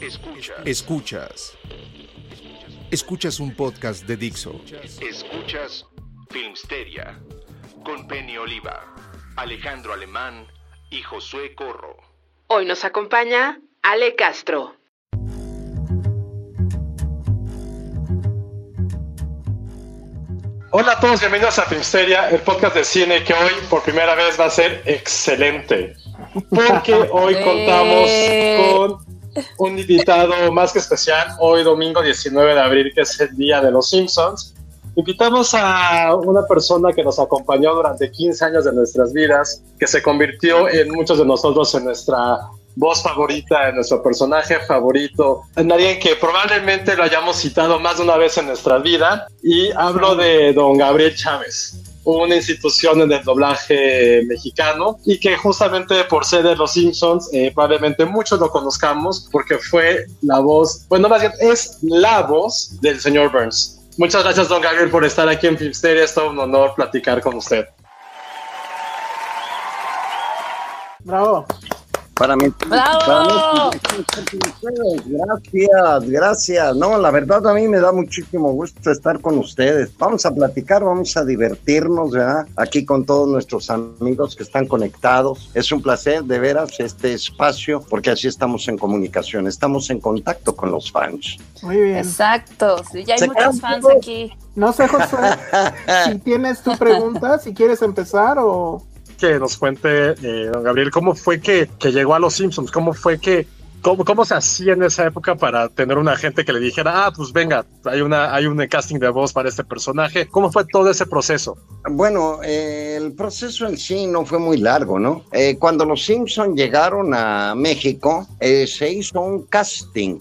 Escuchas. Escuchas. Escuchas un podcast de Dixo. Escuchas Filmsteria con Penny Oliva, Alejandro Alemán y Josué Corro. Hoy nos acompaña Ale Castro. Hola a todos, bienvenidos a Filmsteria, el podcast de cine que hoy por primera vez va a ser excelente. Porque hoy contamos con un invitado más que especial, hoy domingo 19 de abril, que es el día de los Simpsons. Invitamos a una persona que nos acompañó durante 15 años de nuestras vidas, que se convirtió en muchos de nosotros en nuestra voz favorita, en nuestro personaje favorito, en alguien que probablemente lo hayamos citado más de una vez en nuestra vida, y hablo de don Gabriel Chávez una institución en el doblaje mexicano y que justamente por ser de Los Simpsons eh, probablemente muchos lo conozcamos porque fue la voz, bueno más es la voz del señor Burns. Muchas gracias don Gabriel por estar aquí en Filmsteria, es todo un honor platicar con usted. Bravo. Para mí, ¡Bravo! para mí, gracias, gracias. No, la verdad a mí me da muchísimo gusto estar con ustedes. Vamos a platicar, vamos a divertirnos, ¿verdad? Aquí con todos nuestros amigos que están conectados. Es un placer, de veras, este espacio, porque así estamos en comunicación, estamos en contacto con los fans. Muy bien. Exacto, sí, ya hay muchos fans todos. aquí. No sé, Josué, si tienes tu pregunta, si quieres empezar o... Que nos cuente, eh, don Gabriel, cómo fue que, que llegó a Los Simpsons, cómo fue que, cómo, cómo se hacía en esa época para tener una gente que le dijera, ah, pues venga, hay, una, hay un casting de voz para este personaje. ¿Cómo fue todo ese proceso? Bueno, eh, el proceso en sí no fue muy largo, ¿no? Eh, cuando los Simpson llegaron a México, eh, se hizo un casting.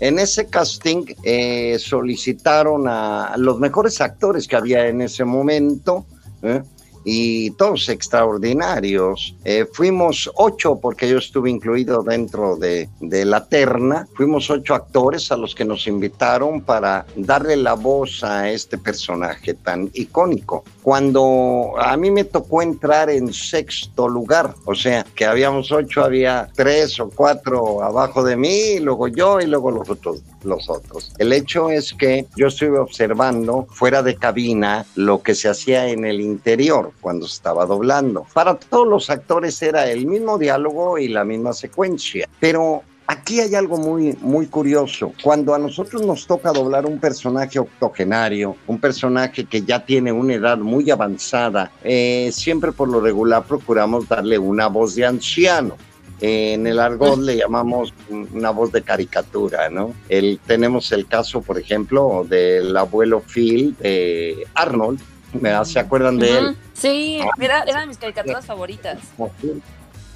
En ese casting eh, solicitaron a los mejores actores que había en ese momento. ¿eh? Y todos extraordinarios. Eh, fuimos ocho, porque yo estuve incluido dentro de, de la terna. Fuimos ocho actores a los que nos invitaron para darle la voz a este personaje tan icónico. Cuando a mí me tocó entrar en sexto lugar, o sea, que habíamos ocho, había tres o cuatro abajo de mí, y luego yo y luego los otros los otros. El hecho es que yo estuve observando fuera de cabina lo que se hacía en el interior cuando estaba doblando. Para todos los actores era el mismo diálogo y la misma secuencia, pero Aquí hay algo muy, muy curioso. Cuando a nosotros nos toca doblar un personaje octogenario, un personaje que ya tiene una edad muy avanzada, eh, siempre por lo regular procuramos darle una voz de anciano. En el argot le llamamos una voz de caricatura, ¿no? El, tenemos el caso, por ejemplo, del abuelo Phil de Arnold. ¿verdad? ¿Se acuerdan de él? Sí, era, era de mis caricaturas favoritas.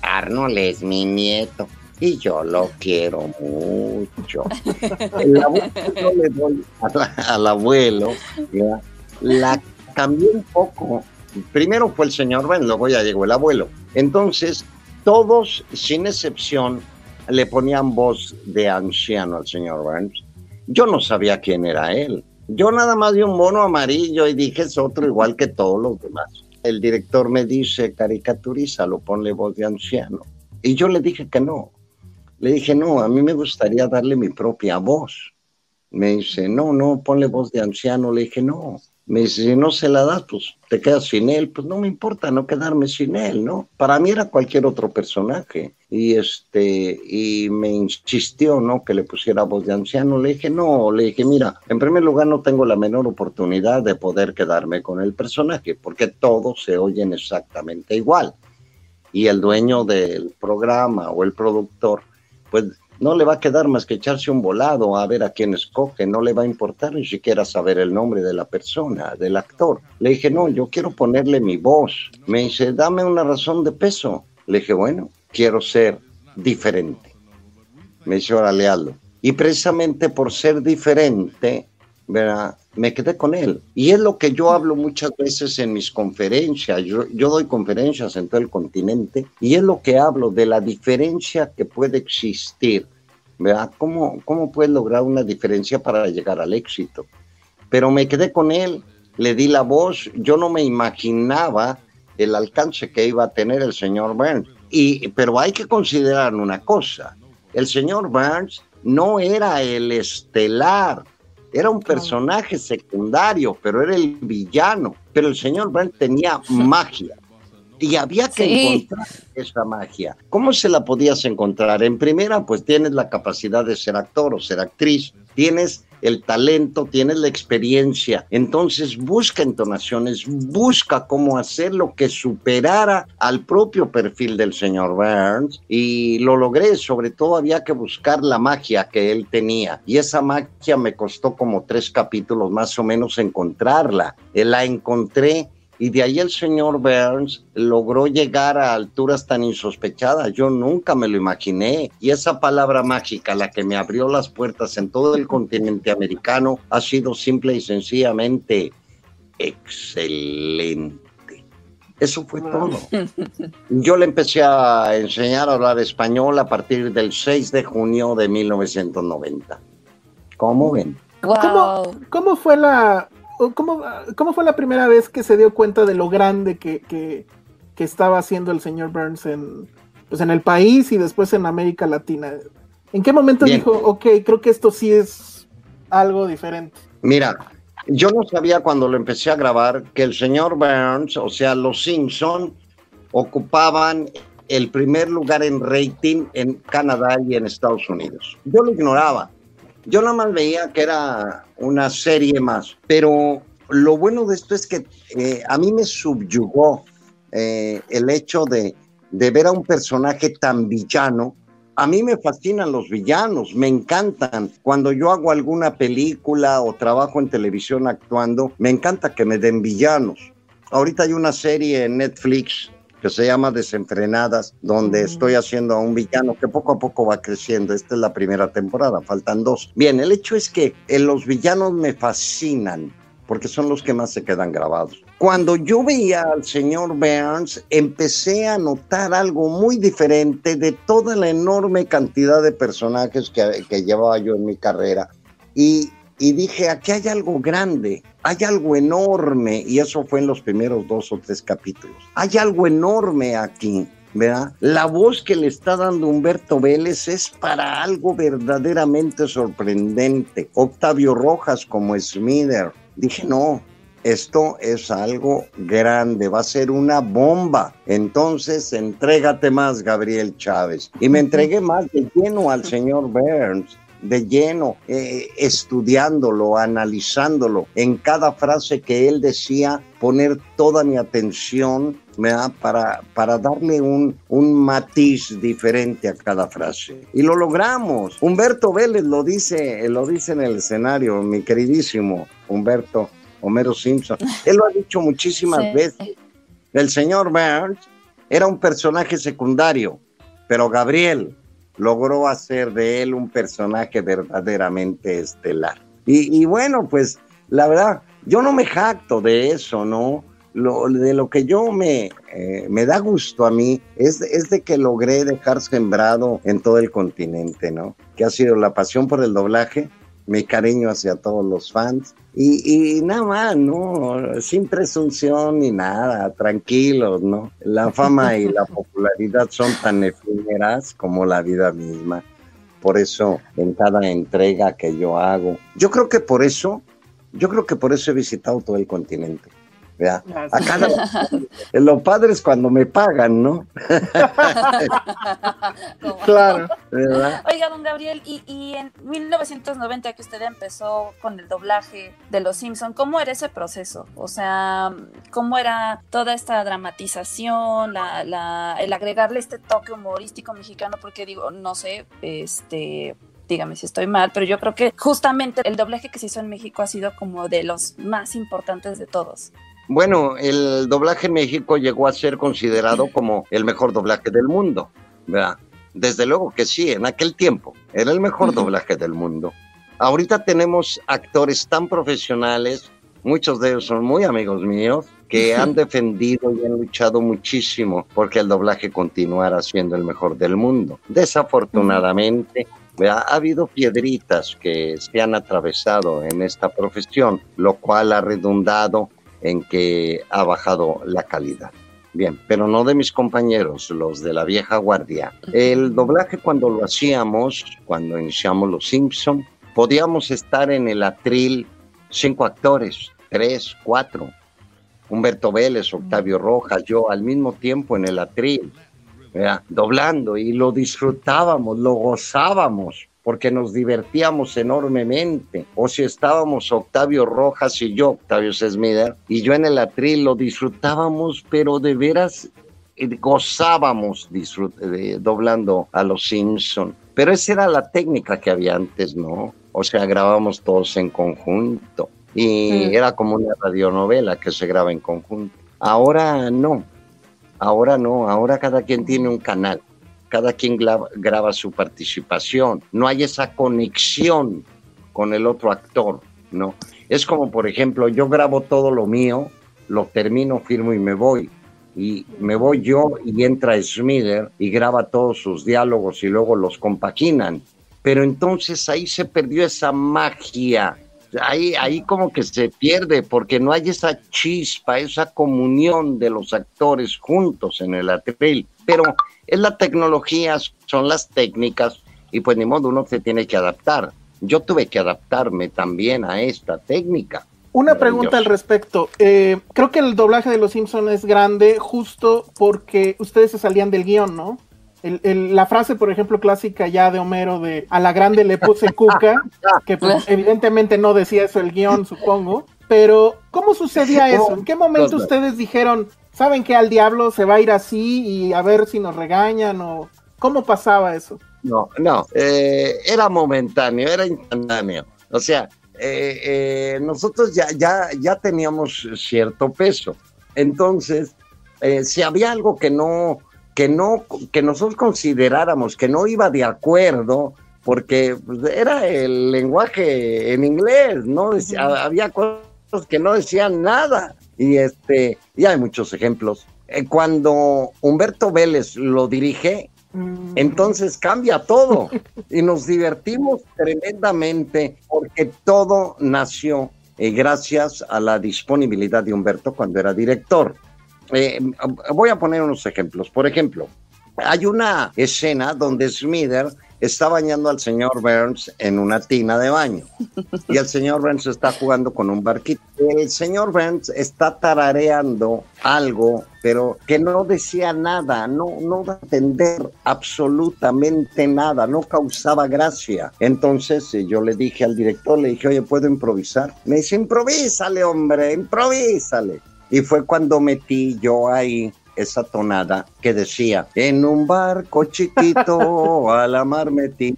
Arnold es mi nieto y yo lo quiero mucho. El abuelo, yo le doy la- al abuelo, ¿ya? la cambié un poco. Primero fue el señor Ben, luego ya llegó el abuelo. Entonces, todos, sin excepción, le ponían voz de anciano al señor Burns. Yo no sabía quién era él. Yo nada más vi un mono amarillo y dije es otro igual que todos los demás. El director me dice, caricaturízalo, ponle voz de anciano. Y yo le dije que no. Le dije, no, a mí me gustaría darle mi propia voz. Me dice, no, no, ponle voz de anciano. Le dije, no, Me dice, si no se la das, pues te quedas sin él. Pues no me importa no quedarme sin él, ¿no? Para mí era cualquier otro personaje. Y este, y me insistió, ¿no? Que le pusiera voz de anciano. Le dije, no, le dije, mira, en primer lugar no tengo la menor oportunidad de poder quedarme con el personaje, porque todos se oyen exactamente igual. Y el dueño del programa o el productor, pues no le va a quedar más que echarse un volado a ver a quién escoge, no le va a importar ni siquiera saber el nombre de la persona, del actor. Le dije, no, yo quiero ponerle mi voz. Me dice, dame una razón de peso. Le dije, bueno, quiero ser diferente. Me dice, órale, hazlo. Y precisamente por ser diferente, ¿verdad? Me quedé con él. Y es lo que yo hablo muchas veces en mis conferencias. Yo, yo, doy conferencias en todo el continente y es lo que hablo de la diferencia que puede existir. ¿verdad? ¿Cómo, ¿Cómo puedes lograr una diferencia para llegar al éxito? Pero me quedé con él, le di la voz, yo no me imaginaba el alcance que iba a tener el señor Burns. Y, pero hay que considerar una cosa, el señor Burns no era el estelar, era un personaje secundario, pero era el villano. Pero el señor Brent tenía magia. Y había que Sí. encontrar esa magia. ¿Cómo se la podías encontrar? En primera, pues tienes la capacidad de ser actor o ser actriz. Tienes el talento, tienes la experiencia. Entonces busca entonaciones, busca cómo hacer lo que superara al propio perfil del señor Burns y lo logré. Sobre todo había que buscar la magia que él tenía y esa magia me costó como tres capítulos más o menos encontrarla. Eh, La encontré y de ahí el señor Burns logró llegar a alturas tan insospechadas. Yo nunca me lo imaginé. Y esa palabra mágica, la que me abrió las puertas en todo el continente americano, ha sido simple y sencillamente excelente. Eso fue todo. Yo le empecé a enseñar a hablar español a partir del 6 de junio de 1990. ¿Cómo ven? ¿Cómo, cómo fue la cómo, cómo fue la primera vez que se dio cuenta de lo grande que, que, que estaba haciendo el señor Burns en, pues en el país y después en América Latina? ¿En qué momento Bien. dijo, ok, creo que esto sí es algo diferente? Mira, yo no sabía cuando lo empecé a grabar que el señor Burns, o sea, los Simpson, ocupaban el primer lugar en rating en Canadá y en Estados Unidos. Yo lo ignoraba. Yo nada más veía que era una serie más, pero lo bueno de esto es que eh, a mí me subyugó eh, el hecho de, de ver a un personaje tan villano a mí me fascinan los villanos, me encantan. Cuando yo hago alguna película o trabajo en televisión actuando, me encanta que me den villanos. Ahorita hay una serie en Netflix que se llama Desenfrenadas, donde estoy haciendo a un villano que poco a poco va creciendo. Esta es la primera temporada, faltan dos. Bien, el hecho es que eh, los villanos me fascinan porque son los que más se quedan grabados. Cuando yo veía al señor Burns, empecé a notar algo muy diferente de toda la enorme cantidad de personajes que, que llevaba yo en mi carrera. Y, y dije, aquí hay algo grande, hay algo enorme, y eso fue en los primeros dos o tres capítulos. Hay algo enorme aquí. ¿verdad? La voz que le está dando Humberto Vélez es para algo verdaderamente sorprendente. Octavio Rojas como Smither. Dije, no, esto es algo grande, va a ser una bomba. Entonces, entrégate más, Gabriel Chávez. Y me entregué más de lleno al señor Burns, de lleno, eh, estudiándolo, analizándolo. En cada frase que él decía, poner toda mi atención ¿verdad? Para, para darle un, un matiz diferente a cada frase. Y lo logramos. Humberto Vélez lo dice, lo dice en el escenario, mi queridísimo Humberto. Homero Simpson. Él lo ha dicho muchísimas Sí. veces. El señor Burns era un personaje secundario, pero Gabriel logró hacer de él un personaje verdaderamente estelar. Y, bueno, pues la verdad, yo no me jacto de eso, ¿no? Lo, de lo que yo me, eh, me da gusto a mí es, es de que logré dejar sembrado en todo el continente, ¿no? Que ha sido la pasión por el doblaje, mi cariño hacia todos los fans y, y nada más, ¿no? Sin presunción ni nada, tranquilos, ¿no? La fama y la popularidad son tan efímeras como la vida misma. Por eso, en cada entrega que yo hago, yo creo que por eso Yo creo que por eso he visitado todo el continente. ¿Verdad? A sí. cada- lo padre es cuando me pagan, ¿no? Claro. ¿Verdad? Oiga, don Gabriel, y, y en 1990 que usted empezó con el doblaje de Los Simpson, ¿cómo era ese proceso? O sea, ¿cómo era toda esta dramatización, la, la- el agregarle este toque humorístico mexicano? Porque digo, no sé, este, dígame si estoy mal, pero yo creo que justamente el doblaje que se hizo en México ha sido como de los más importantes de todos. Bueno, el doblaje en México llegó a ser considerado como el mejor doblaje del mundo, ¿verdad? Desde luego que sí, en aquel tiempo era el mejor doblaje del mundo. Ahorita tenemos actores tan profesionales, muchos de ellos son muy amigos míos, que han defendido y han luchado muchísimo porque el doblaje continuara siendo el mejor del mundo. Desafortunadamente, ¿verdad? ha habido piedritas que se han atravesado en esta profesión, lo cual ha redundado en que ha bajado la calidad. Bien, pero no de mis compañeros, los de la vieja guardia. El doblaje cuando lo hacíamos, cuando iniciamos Los Simpson, podíamos estar en el atril cinco actores, tres, cuatro. Humberto Vélez, Octavio Rojas, yo al mismo tiempo en el atril, ¿verdad? doblando y lo disfrutábamos, lo gozábamos porque nos divertíamos enormemente. O si estábamos Octavio Rojas y yo, Octavio Sesmider, y yo en el atril lo disfrutábamos, pero de veras eh, gozábamos de- doblando a los Simpson. Pero esa era la técnica que había antes, ¿no? O sea, grabábamos todos en conjunto. Y Mm. era como una radionovela que se graba en conjunto. Ahora no. Ahora no. Ahora cada quien tiene un canal cada quien graba, su participación, no hay esa conexión con el otro actor, ¿no? Es como, por ejemplo, yo grabo todo lo mío, lo termino, firmo y me voy. Y me voy yo y entra Smither y graba todos sus diálogos y luego los compaginan. Pero entonces ahí se perdió esa magia. Ahí, ahí como que se pierde porque no hay esa chispa, esa comunión de los actores juntos en el atril. Pero es la tecnología, son las técnicas y pues ni modo uno se tiene que adaptar. Yo tuve que adaptarme también a esta técnica. Una pregunta al respecto. Eh, creo que el doblaje de Los Simpson es grande justo porque ustedes se salían del guion, ¿no? El- el- la frase, por ejemplo, clásica ya de Homero de a la grande le puse cuca, que pues, evidentemente no decía eso el guion, supongo. Pero, ¿cómo sucedía eso? ¿En qué momento ustedes dijeron, saben que al diablo se va a ir así y a ver si nos regañan o cómo pasaba eso? No, no, eh, era momentáneo, era instantáneo. O sea, eh, eh, nosotros ya, ya, ya teníamos cierto peso. Entonces, eh, si había algo que no, que no, que nosotros consideráramos que no iba de acuerdo, porque pues, era el lenguaje en inglés, ¿no? Decía- había cosas que no decían nada. Y este, y hay muchos ejemplos. Eh, cuando Humberto Vélez lo dirige, Mm, entonces cambia todo y nos divertimos tremendamente porque todo nació eh, gracias a la disponibilidad de Humberto cuando era director. Eh, voy a poner unos ejemplos. Por ejemplo, hay una escena donde Smither está bañando al señor Burns en una tina de baño y el señor Burns está jugando con un barquito. El señor Burns está tarareando algo, pero que no decía nada, no, no da a entender absolutamente nada, no causaba gracia. Entonces eh, yo le dije al director, le dije, oye, ¿puedo improvisar? Me dice, improvísale, hombre, improvísale. Y fue cuando metí yo ahí esa tonada que decía, en un barco chiquito a la mar metido,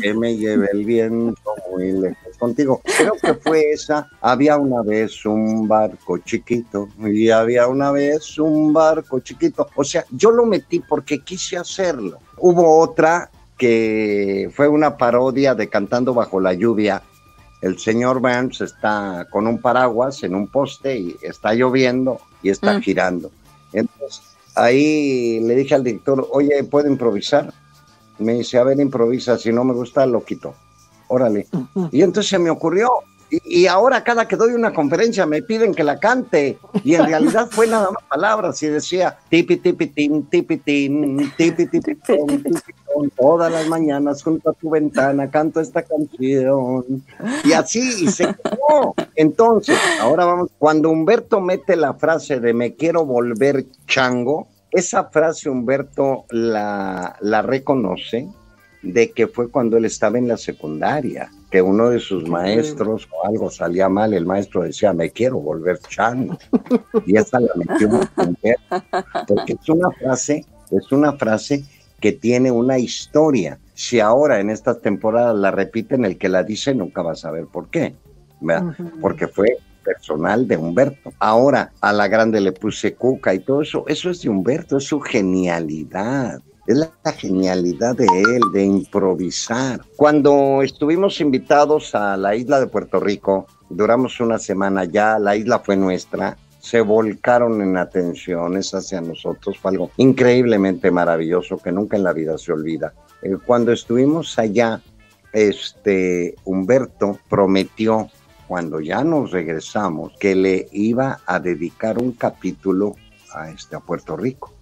que me lleve el viento muy lejos contigo. Creo que fue esa. Había una vez un barco chiquito y había una vez un barco chiquito. O sea, yo lo metí porque quise hacerlo. Hubo otra que fue una parodia de Cantando bajo la lluvia. El señor Burns está con un paraguas en un poste y está lloviendo y está Mm. girando. Entonces, ahí le dije al director, oye, ¿puedo improvisar? Me dice, a ver, improvisa, si no me gusta, lo quito. Órale. Y entonces se me ocurrió. Y, y ahora cada que doy una conferencia me piden que la cante. Y en realidad fue nada más palabras. Y decía, tipi tipi tin, tipi tin, tipi tipi ton, tipi todas las mañanas junto a tu ventana canto esta canción. Y así, y se quedó. Entonces, ahora vamos, cuando Humberto mete la frase de me quiero volver chango, esa frase Humberto la, la reconoce de que fue cuando él estaba en la secundaria, que uno de sus maestros o algo salía mal, el maestro decía, me quiero volver chango. Y esa la metió porque es una frase, es una frase que tiene una historia. Si ahora en estas temporadas la repiten, el que la dice nunca va a saber por qué, porque fue personal de Humberto. Ahora a la grande le puse cuca y todo eso, eso es de Humberto, es su genialidad. Es la genialidad de él, de improvisar. Cuando estuvimos invitados a la isla de Puerto Rico, duramos una semana ya, la isla fue nuestra, se volcaron en atenciones hacia nosotros, fue algo increíblemente maravilloso que nunca en la vida se olvida. Eh, cuando estuvimos allá, este Humberto prometió cuando ya nos regresamos que le iba a dedicar un capítulo a este a Puerto Rico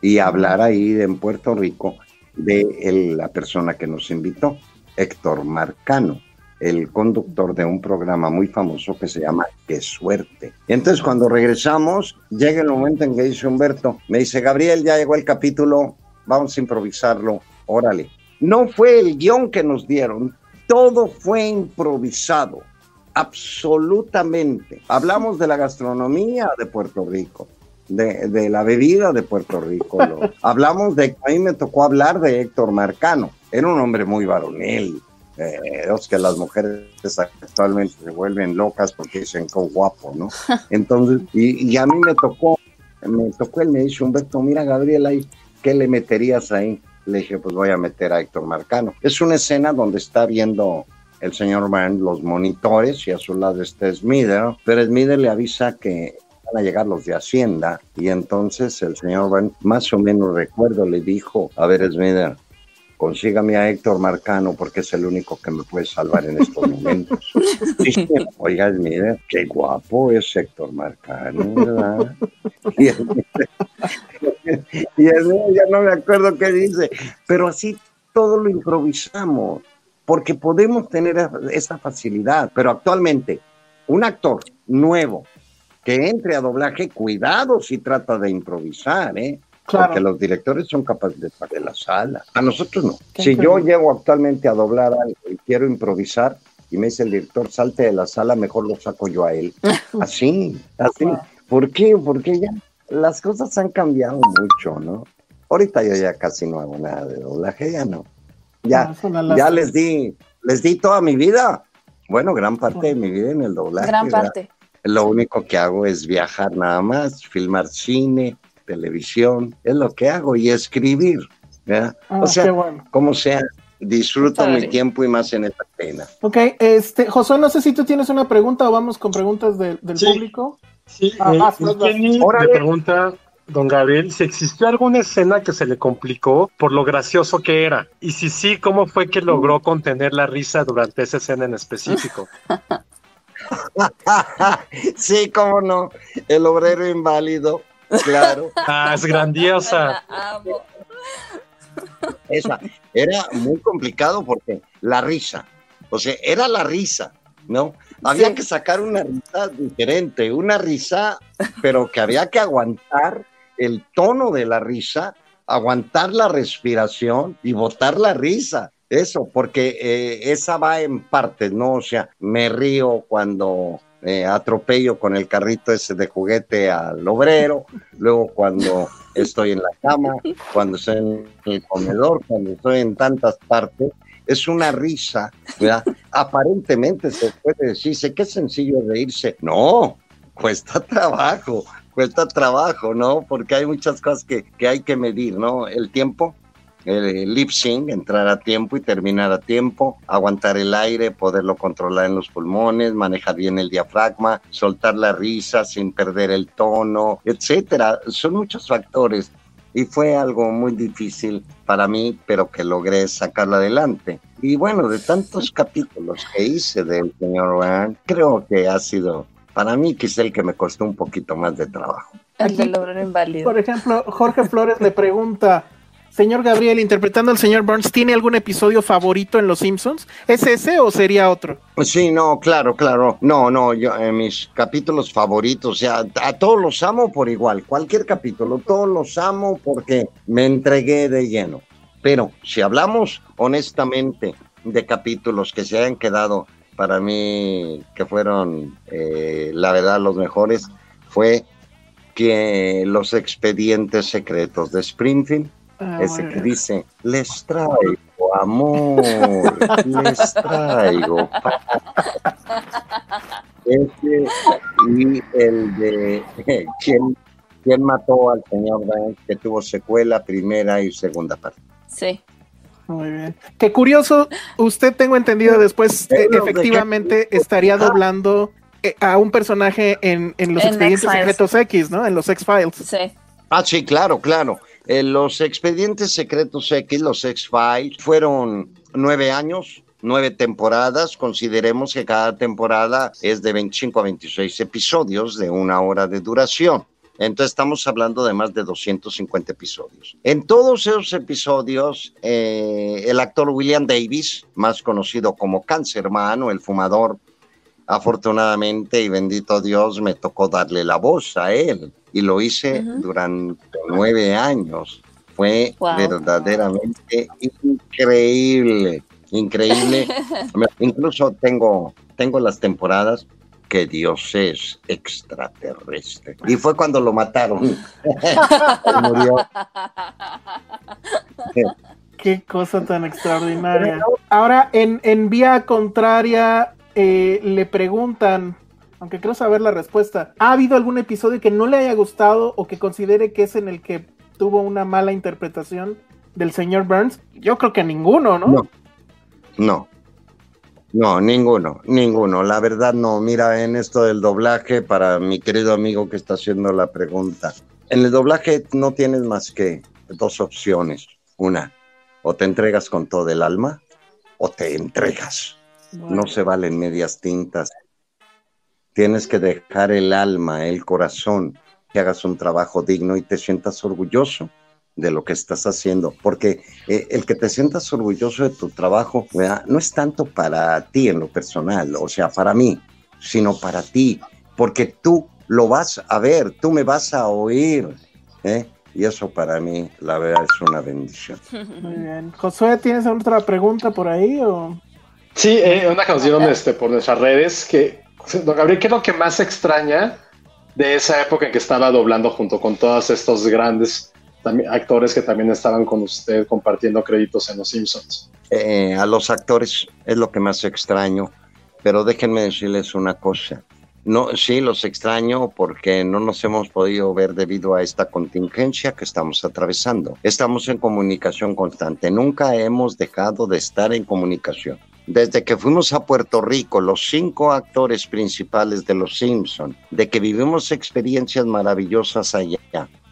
y hablar ahí en Puerto Rico de la persona que nos invitó, Héctor Marcano, el conductor de un programa muy famoso que se llama Qué suerte. entonces cuando regresamos, llega el momento en que dice Humberto, me dice, Gabriel, ya llegó el capítulo, vamos a improvisarlo, órale. No fue el guion que nos dieron, todo fue improvisado, absolutamente. Hablamos de la gastronomía de Puerto Rico, de, la bebida de Puerto Rico. hablamos de, a mí me tocó hablar de Héctor Marcano, era un hombre muy varonil, eh, que las mujeres actualmente se vuelven locas porque dicen que guapo, ¿no? Entonces, y, a mí me tocó, me tocó, él me dice, Humberto, mira Gabriel, ahí, ¿qué le meterías ahí? Le dije, pues voy a meter a Héctor Marcano. Es una escena donde está viendo el señor Van los monitores y a su lado está Smither, pero Smither le avisa que a llegar los de Hacienda y entonces el señor Van, más o menos recuerdo, le dijo, a ver Smither, consígame a Héctor Marcano porque es el único que me puede salvar en estos momentos. Oiga, Smither, qué guapo es Héctor Marcano, ¿verdad? Y, y ya no me acuerdo qué dice, pero así todo lo improvisamos, porque podemos tener esa facilidad, pero actualmente un actor nuevo que entre a doblaje, cuidado si trata de improvisar, ¿eh? Porque los directores son capaces de pagar la sala. A nosotros no. Si yo llego actualmente a doblar algo y quiero improvisar y me dice el director, salte de la sala, mejor lo saco yo a él. Así, así. ¿Por qué? Porque ya las cosas han cambiado mucho, ¿no? Ahorita yo ya casi no hago nada de doblaje, ya no. Ya, ya les di, les di toda mi vida. Bueno, gran parte de mi vida en el doblaje. Gran parte. Lo único que hago es viajar nada más, filmar cine, televisión, es lo que hago y escribir. ¿verdad? o ah, sea, como sea, disfruto mi tiempo y más en esta pena. Ok, este, José, no sé si tú tienes una pregunta o vamos con preguntas del público. Sí, ah, eh, pregunta, don Gabriel, si existió alguna escena que se le complicó por lo gracioso que era. Y si sí, ¿cómo fue que logró contener la risa durante esa escena en específico? sí, cómo no. El obrero inválido, claro. Ah, es grandiosa. Esa era muy complicado porque la risa, o sea, era la risa, ¿no? Había que sacar una risa diferente, una risa, pero que había que aguantar el tono de la risa, aguantar la respiración y botar la risa. Eso, porque eh, esa va en partes, ¿no? O sea, me río cuando eh, atropello con el carrito ese de juguete al obrero, luego cuando estoy en la cama, cuando estoy en el comedor, cuando estoy en tantas partes, es una risa, ¿verdad? Aparentemente se puede decirse que es sencillo reírse. No, cuesta trabajo, cuesta trabajo, ¿no? Porque hay muchas cosas que, que hay que medir, ¿no? El tiempo el lip sync, entrar a tiempo y terminar a tiempo, aguantar el aire, poderlo controlar en los pulmones, manejar bien el diafragma, soltar la risa sin perder el tono, etcétera. Son muchos factores y fue algo muy difícil para mí, pero que logré sacarlo adelante. Y bueno, de tantos capítulos que hice del señor Van, creo que ha sido para mí quizá el que me costó un poquito más de trabajo. El del inválido. Por ejemplo, Jorge Flores le pregunta, Señor Gabriel, interpretando al señor Burns, ¿tiene algún episodio favorito en Los Simpsons? ¿Es ese o sería otro? Sí, no, claro, claro. No, no, yo en mis capítulos favoritos, o sea, a todos los amo por igual. Cualquier capítulo, todos los amo porque me entregué de lleno. Pero si hablamos honestamente de capítulos que se hayan quedado para mí, que fueron, eh, la verdad, los mejores, fue que los expedientes secretos de Springfield Ah, ese que dice, les traigo amor, les traigo paz". Ese y el de ¿quién, quién mató al señor Burns, que tuvo secuela, primera y segunda parte. Sí. Muy bien. Qué curioso, usted tengo entendido después, eh, Pero, ¿de efectivamente estaría Ah. doblando eh, a un personaje en, en los En expedientes secretos X, ¿no? En los X-Files. Sí. Ah, sí, claro, claro. Eh, los expedientes secretos X, los X-Files, fueron nueve años, nueve temporadas. Consideremos que cada temporada es de 25 a 26 episodios de una hora de duración. Entonces estamos hablando de más de 250 episodios. En todos esos episodios, eh, el actor William Davis, más conocido como Cancerman o el fumador, afortunadamente y bendito Dios me tocó darle la voz a él y lo hice Ujú. durante nueve años. Fue Wow. verdaderamente increíble, increíble. Incluso tengo, tengo las temporadas que Dios es extraterrestre. Y fue cuando lo mataron. Él murió. Qué cosa tan extraordinaria. Ahora, en, en vía contraria, eh, le preguntan, aunque creo saber la respuesta, ¿ha habido algún episodio que no le haya gustado o que considere que es en el que tuvo una mala interpretación del señor Burns? Yo creo que ninguno, ¿no? No. No. No, ninguno, ninguno. La verdad no. Mira, en esto del doblaje, para mi querido amigo que está haciendo la pregunta, en el doblaje no tienes más que dos opciones. Una, o te entregas con todo el alma, o te entregas. No se valen medias tintas. Tienes que dejar el alma, el corazón, que hagas un trabajo digno y te sientas orgulloso de lo que estás haciendo, porque eh, el que te sientas orgulloso de tu trabajo ¿verdad? no es tanto para ti en lo personal, o sea, para mí, sino para ti, porque tú lo vas a ver, tú me vas a oír, ¿eh? y eso para mí, la verdad, es una bendición. Muy bien. Josué, ¿tienes otra pregunta por ahí? O? Sí, eh, una canción este, por nuestras redes que, don Gabriel, ¿qué es lo que más extraña de esa época en que estaba doblando junto con todos estos grandes actores que también estaban con usted compartiendo créditos en Los Simpsons? Eh, a los actores es lo que más extraño, pero déjenme decirles una cosa. No, sí, los extraño porque no nos hemos podido ver debido a esta contingencia que estamos atravesando. Estamos en comunicación constante, nunca hemos dejado de estar en comunicación. Desde que fuimos a Puerto Rico, los cinco actores principales de Los Simpson, de que vivimos experiencias maravillosas allá,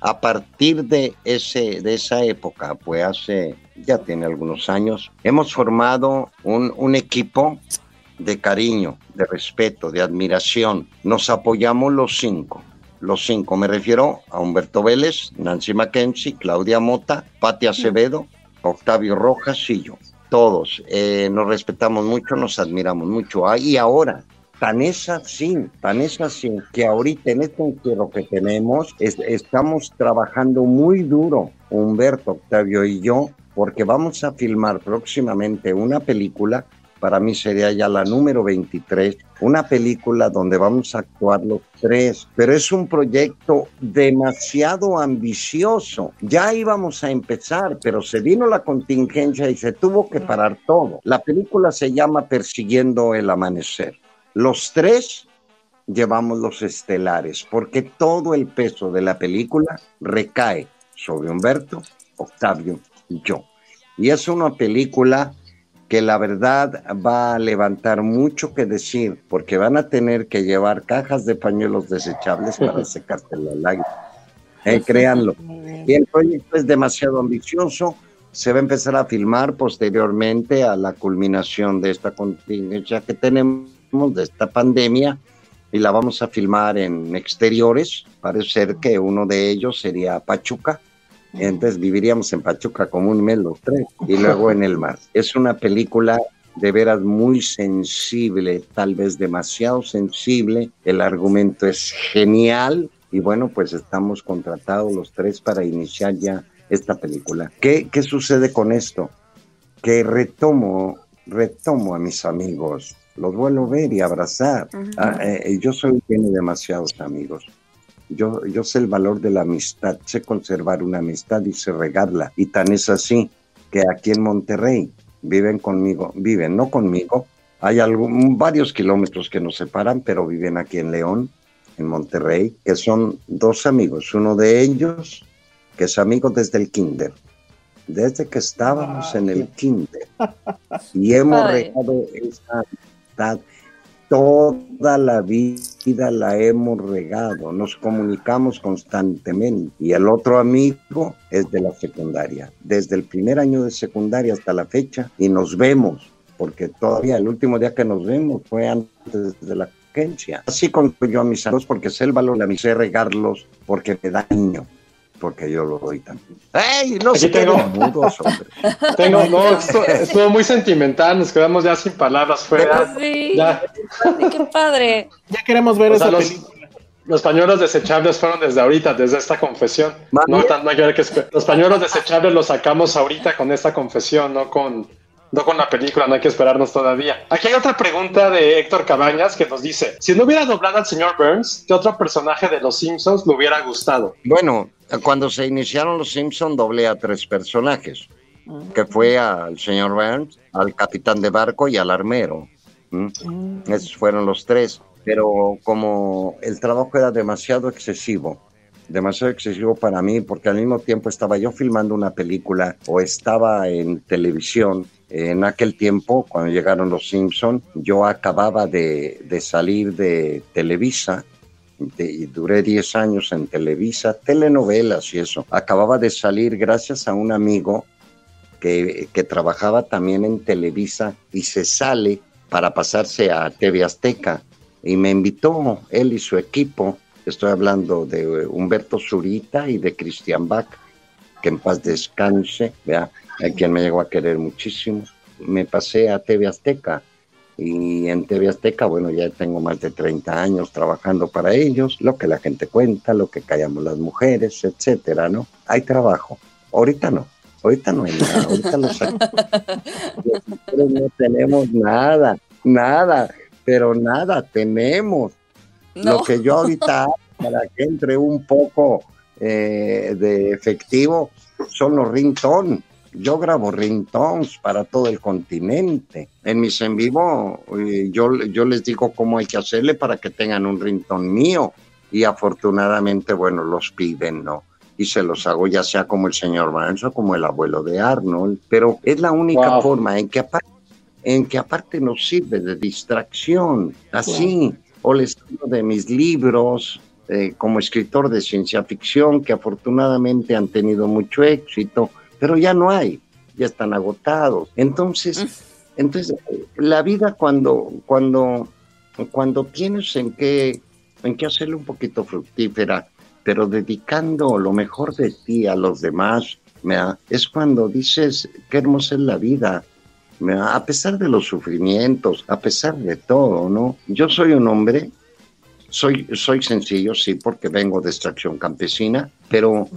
a partir de, ese, de esa época, pues hace, ya tiene algunos años, hemos formado un, un equipo de cariño, de respeto, de admiración. Nos apoyamos los cinco. Los cinco, me refiero a Humberto Vélez, Nancy Mackenzie, Claudia Mota, Pati Acevedo, Octavio Rojas y yo. Todos eh, nos respetamos mucho, nos admiramos mucho. Ah, y ahora, tan es así, tan es así, que ahorita en este entierro que tenemos, es- estamos trabajando muy duro, Humberto, Octavio y yo, porque vamos a filmar próximamente una película para mí sería ya la número 23, una película donde vamos a actuar los tres, pero es un proyecto demasiado ambicioso. Ya íbamos a empezar, pero se vino la contingencia y se tuvo que parar todo. La película se llama Persiguiendo el Amanecer. Los tres llevamos los estelares, porque todo el peso de la película recae sobre Humberto, Octavio y yo. Y es una película que la verdad va a levantar mucho que decir, porque van a tener que llevar cajas de pañuelos desechables para secarte las lágrimas. Eh, créanlo. Y el proyecto es demasiado ambicioso. Se va a empezar a filmar posteriormente a la culminación de esta contingencia que tenemos, de esta pandemia, y la vamos a filmar en exteriores. Parece ser que uno de ellos sería Pachuca, Entonces viviríamos en Pachuca como un mes los tres y luego en el mar. Es una película de veras muy sensible, tal vez demasiado sensible. El argumento es genial y bueno, pues estamos contratados los tres para iniciar ya esta película. ¿Qué, qué sucede con esto? Que retomo, retomo a mis amigos, los vuelvo a ver y abrazar. Ah, eh, yo soy, tiene demasiados amigos. Yo, yo sé el valor de la amistad, sé conservar una amistad y sé regarla. Y tan es así que aquí en Monterrey viven conmigo, viven no conmigo, hay algún, varios kilómetros que nos separan, pero viven aquí en León, en Monterrey, que son dos amigos. Uno de ellos, que es amigo desde el kinder, desde que estábamos en el kinder. Y hemos regado esa amistad toda la vida la hemos regado, nos comunicamos constantemente. Y el otro amigo es de la secundaria, desde el primer año de secundaria hasta la fecha, y nos vemos, porque todavía el último día que nos vemos fue antes de la. Así con yo a mis amigos, porque sé el valor de mi sé regarlos, porque me da niño porque yo lo doy también. ¡Ey! No sé tengo, tengo, no, estuvo muy sentimental, nos quedamos ya sin palabras fuera. Sí, ya. qué padre. Ya queremos ver esa los, Los pañuelos desechables fueron desde ahorita, desde esta confesión. No, no hay que ver que los pañuelos desechables los sacamos ahorita con esta confesión, no con no con la película, no hay que esperarnos todavía. Aquí hay otra pregunta de Héctor Cabañas que nos dice, si no hubiera doblado al señor Burns, ¿qué otro personaje de Los Simpsons le hubiera gustado? Bueno, cuando se iniciaron Los Simpsons doblé a tres personajes, que fue al señor Burns, al capitán de barco y al armero. Esos fueron los tres, pero como el trabajo era demasiado excesivo, demasiado excesivo para mí, porque al mismo tiempo estaba yo filmando una película o estaba en televisión en aquel tiempo, cuando llegaron los Simpson, yo acababa de, salir de Televisa, y duré 10 años en Televisa, telenovelas y eso. Acababa de salir gracias a un amigo que, que trabajaba también en Televisa y se sale para pasarse a TV Azteca. Y me invitó él y su equipo, estoy hablando de Humberto Zurita y de Cristian Bach, que en paz descanse, ¿vea? a quien me llegó a querer muchísimo. Me pasé a TV Azteca y en TV Azteca, bueno, ya tengo más de 30 años trabajando para ellos, lo que la gente cuenta, lo que callamos las mujeres, etcétera, ¿no? Hay trabajo. Ahorita no, ahorita no hay nada, ahorita no tenemos nada, nada, pero nada tenemos. Lo que yo ahorita para que entre un poco eh, de efectivo son los ringtones yo grabo ringtones para todo el continente. En mis en vivo, eh, yo, yo les digo cómo hay que hacerle para que tengan un ringtone mío. Y afortunadamente, bueno, los piden, ¿no? Y se los hago ya sea como el señor Barnes o como el abuelo de Arnold. Pero es la única forma en que aparte en que aparte nos sirve de distracción, así, o les hablo de mis libros, eh, como escritor de ciencia ficción, que afortunadamente han tenido mucho éxito, pero ya no hay, ya están agotados. Entonces, mm. entonces la vida cuando, cuando, cuando tienes en qué, en qué hacerle un poquito fructífera, pero dedicando lo mejor de ti a los demás, es cuando dices qué hermosa es la vida, a pesar de los sufrimientos, a pesar de todo, ¿no? Yo soy un hombre, soy, soy sencillo, sí, porque vengo de extracción campesina, pero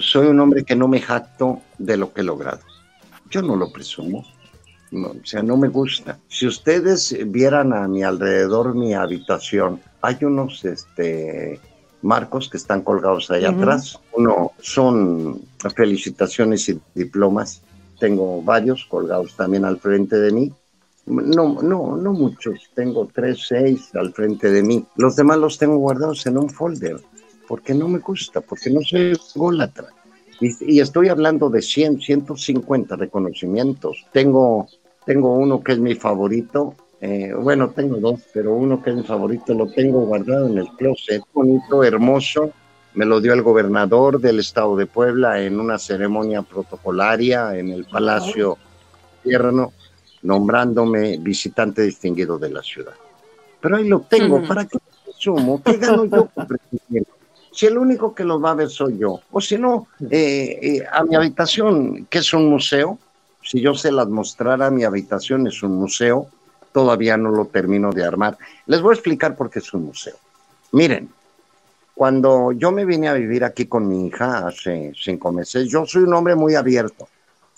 soy un hombre que no me jacto de lo que he logrado. Yo no lo presumo. o sea, no me gusta. Si ustedes vieran a mi alrededor mi habitación, hay unos este, marcos que están colgados ahí atrás. Uno son felicitaciones y diplomas. Tengo varios colgados también al frente de mí. No, no, no muchos. Tengo tres, seis al frente de mí. Los demás los tengo guardados en un folder porque no me gusta, porque no soy ególatra. Y, y, estoy hablando de 100, 150 reconocimientos. Tengo, tengo uno que es mi favorito. Eh, bueno, tengo dos, pero uno que es mi favorito lo tengo guardado en el closet. Bonito, hermoso. Me lo dio el gobernador del estado de Puebla en una ceremonia protocolaria en el Palacio Tierno, nombrándome visitante distinguido de la ciudad. Pero ahí lo tengo. ¿Para qué lo ¿Qué gano yo con si el único que los va a ver soy yo, o si no, eh, eh, a mi habitación, que es un museo, si yo se las mostrara, mi habitación es un museo, todavía no lo termino de armar. Les voy a explicar por qué es un museo. Miren, cuando yo me vine a vivir aquí con mi hija hace cinco meses, yo soy un hombre muy abierto.